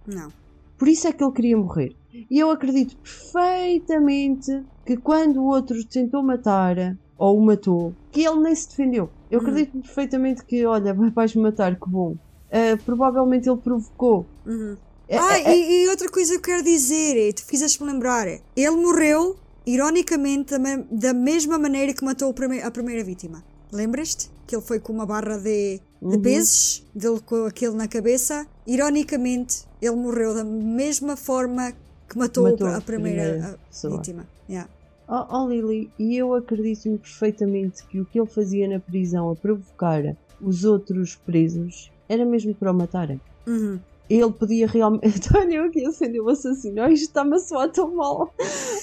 Não. Por isso é que ele queria morrer. E eu acredito perfeitamente que quando o outro tentou matar, ou o matou, que ele nem se defendeu. Eu Uhum. acredito perfeitamente que, olha, vais-me matar, que bom. Ah, provavelmente ele provocou. Uhum. É- Ah, é- e, e outra coisa que eu quero dizer, e tu fizeste-me lembrar, ele morreu, ironicamente, da, me- da mesma maneira que matou a primeira vítima. Lembras-te? Que ele foi com uma barra de, de Uhum. pesos, dele com aquilo na cabeça. Ironicamente, ele morreu da mesma forma que matou, Matou a primeira, a vítima. Yeah. Oh, oh, Lily, e eu acredito perfeitamente que o que ele fazia na prisão a provocar os outros presos era mesmo para o matarem. Uhum. Ele podia realmente. Olha, eu aqui acendeu o assassino. Ai, isto está-me a soar tão mal.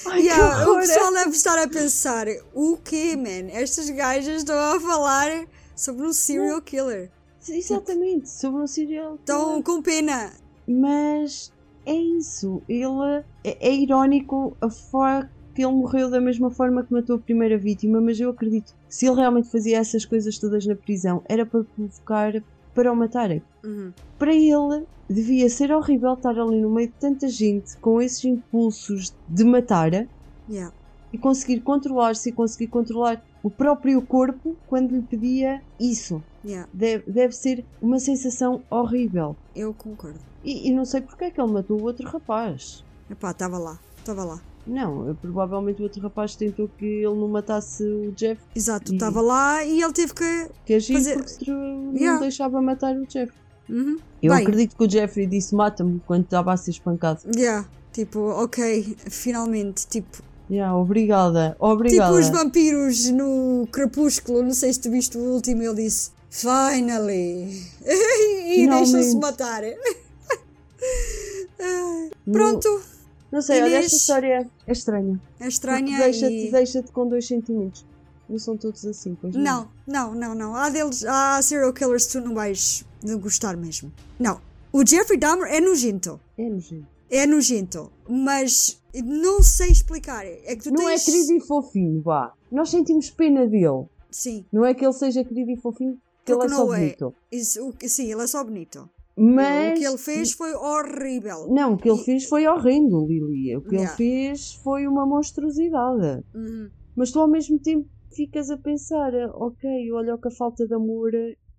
Ai, Yeah, que o pessoal deve estar a pensar: o quê, man? Estas gajas estão a falar sobre um serial killer. Exatamente, sobre um serial Estão com pena. Mas é isso. Ele é, é irónico a forma que ele morreu da mesma forma que matou a primeira vítima, mas eu acredito que se ele realmente fazia essas coisas todas na prisão era para provocar para o matarem. Uhum. Para ele devia ser horrível estar ali no meio de tanta gente com esses impulsos de matar Yeah. e conseguir controlar-se e conseguir controlar o próprio corpo quando lhe pedia isso. Yeah. Deve, deve ser uma sensação horrível. Eu concordo. E, e não sei porque é que ele matou o outro rapaz. Epá, estava lá, estava lá. Não, provavelmente o outro rapaz tentou que ele não matasse o Jeff, Exato, estava lá e ele teve que. que agir Fazer- porque não Yeah. deixava matar o Jeff. Uhum. Eu Bem. acredito que o Jeffrey disse mata-me quando estava a ser espancado. Yeah. Tipo, ok, finalmente. Tipo, Yeah, obrigada, obrigada. tipo os vampiros no Crepúsculo. Não sei se tu viste o último. Ele disse Finally! e deixam-se matar. No- Pronto, Não sei, olha, Inês. esta história é estranha. é estranha. Deixa-te e... deixa com dois sentimentos. Não são todos assim, pois Não, não, não, não. Há deles, há serial killers que tu não vais gostar mesmo. Não. O Jeffrey Dahmer é nojento. É nojento. É nojento. Mas não sei explicar. É que tu Não é tens. querido e fofinho, vá. Nós sentimos pena dele. Sim. Não é que ele seja querido e fofinho, que ele Porque é só é. bonito. Isso, o sim, ele é só bonito. Mas O que ele fez foi horrível. Não, o que ele fez foi horrendo, Lili. O que Yeah. ele fez foi uma monstruosidade. Uhum. Mas tu ao mesmo tempo ficas a pensar, ok, olha o que a falta de amor,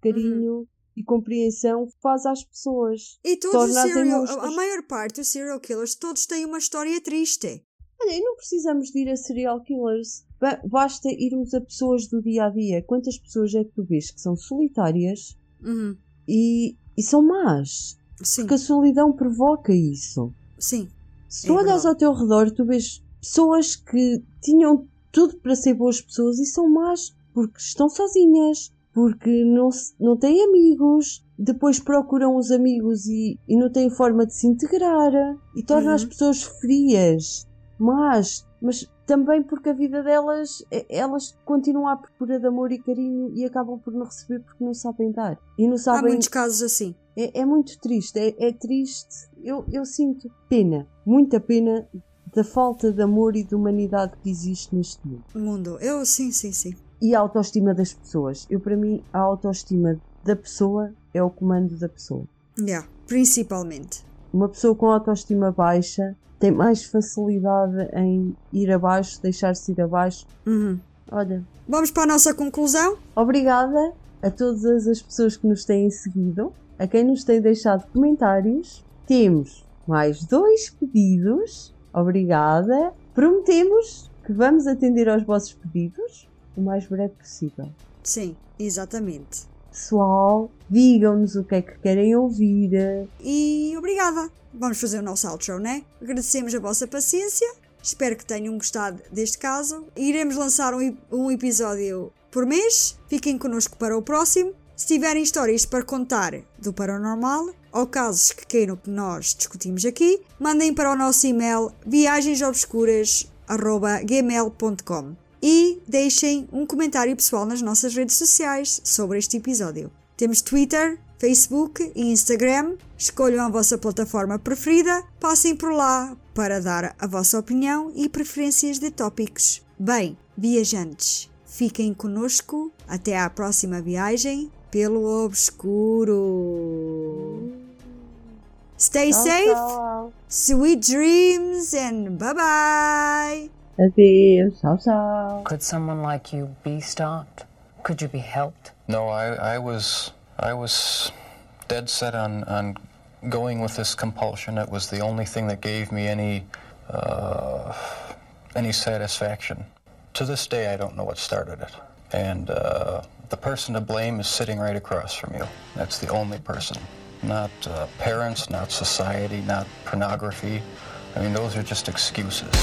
carinho e compreensão faz às pessoas. E todos os serial, a, maior parte dos serial killers, todos têm uma história triste. Olha, e não precisamos de ir a serial killers. Ba- Basta irmos a pessoas do dia a dia. Quantas pessoas é que tu vês que são solitárias Uhum. e, e são más? Sim, Porque a solidão provoca isso. sim. Se É tu olhas verdade. ao teu redor, tu vês pessoas que tinham tudo para ser boas pessoas e são más porque estão sozinhas, porque não, não têm amigos, depois procuram os amigos e, e não têm forma de se integrar e torna Uhum. as pessoas frias, más, mas também porque a vida delas, elas continuam à procura de amor e carinho e acabam por não receber porque não sabem dar. E não Há sabem muitos casos assim. é, é muito triste, é, é triste. Eu, eu sinto pena, muita pena da falta de amor e de humanidade que existe neste mundo. Mundo. Eu, sim, sim, sim. E a autoestima das pessoas. Eu, para mim, a autoestima da pessoa é o comando da pessoa. Yeah, principalmente. Uma pessoa com autoestima baixa tem mais facilidade em ir abaixo, deixar-se ir abaixo. Uhum. Olha, Vamos para a nossa conclusão? obrigada a todas as pessoas que nos têm seguido, a quem nos tem deixado comentários. Temos mais dois pedidos. Obrigada. Prometemos que vamos atender aos vossos pedidos o mais breve possível. Sim, exatamente. Pessoal, digam-nos o que é que querem ouvir. E obrigada. Vamos fazer o nosso outro, né? Agradecemos a vossa paciência. Espero que tenham gostado deste caso. Iremos lançar um, um episódio por mês. Fiquem connosco para o próximo. Se tiverem histórias para contar do paranormal ou casos que queiram que nós discutimos aqui, mandem para o nosso e-mail viagensobscuras.gmail.com e deixem um comentário pessoal nas nossas redes sociais sobre este episódio. Temos Twitter, Facebook e Instagram. Escolham a vossa plataforma preferida, passem por lá para dar a vossa opinião e preferências de tópicos. Bem, viajantes, fiquem conosco até à próxima viagem pelo obscuro. Stay safe, sweet dreams, and bye bye. Adeus. Tchau, tchau. Could someone like you be stopped? Could you be helped? No, I, I was I was dead set on, on going with this compulsion. It was the only thing that gave me any uh, any satisfaction. To this day, I don't know what started it. And uh, the person to blame is sitting right across from you. That's the only person. Not uh, parents, not society, not pornography. I mean, those are just excuses.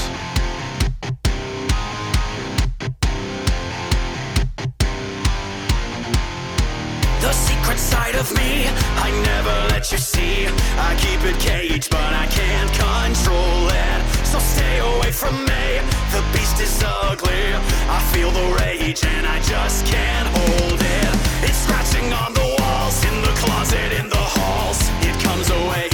with me. I never let you see. I keep it caged but I can't control it. So stay away from me. The beast is ugly. I feel the rage and I just can't hold it. It's scratching on the walls In the closet, in the halls. It comes away.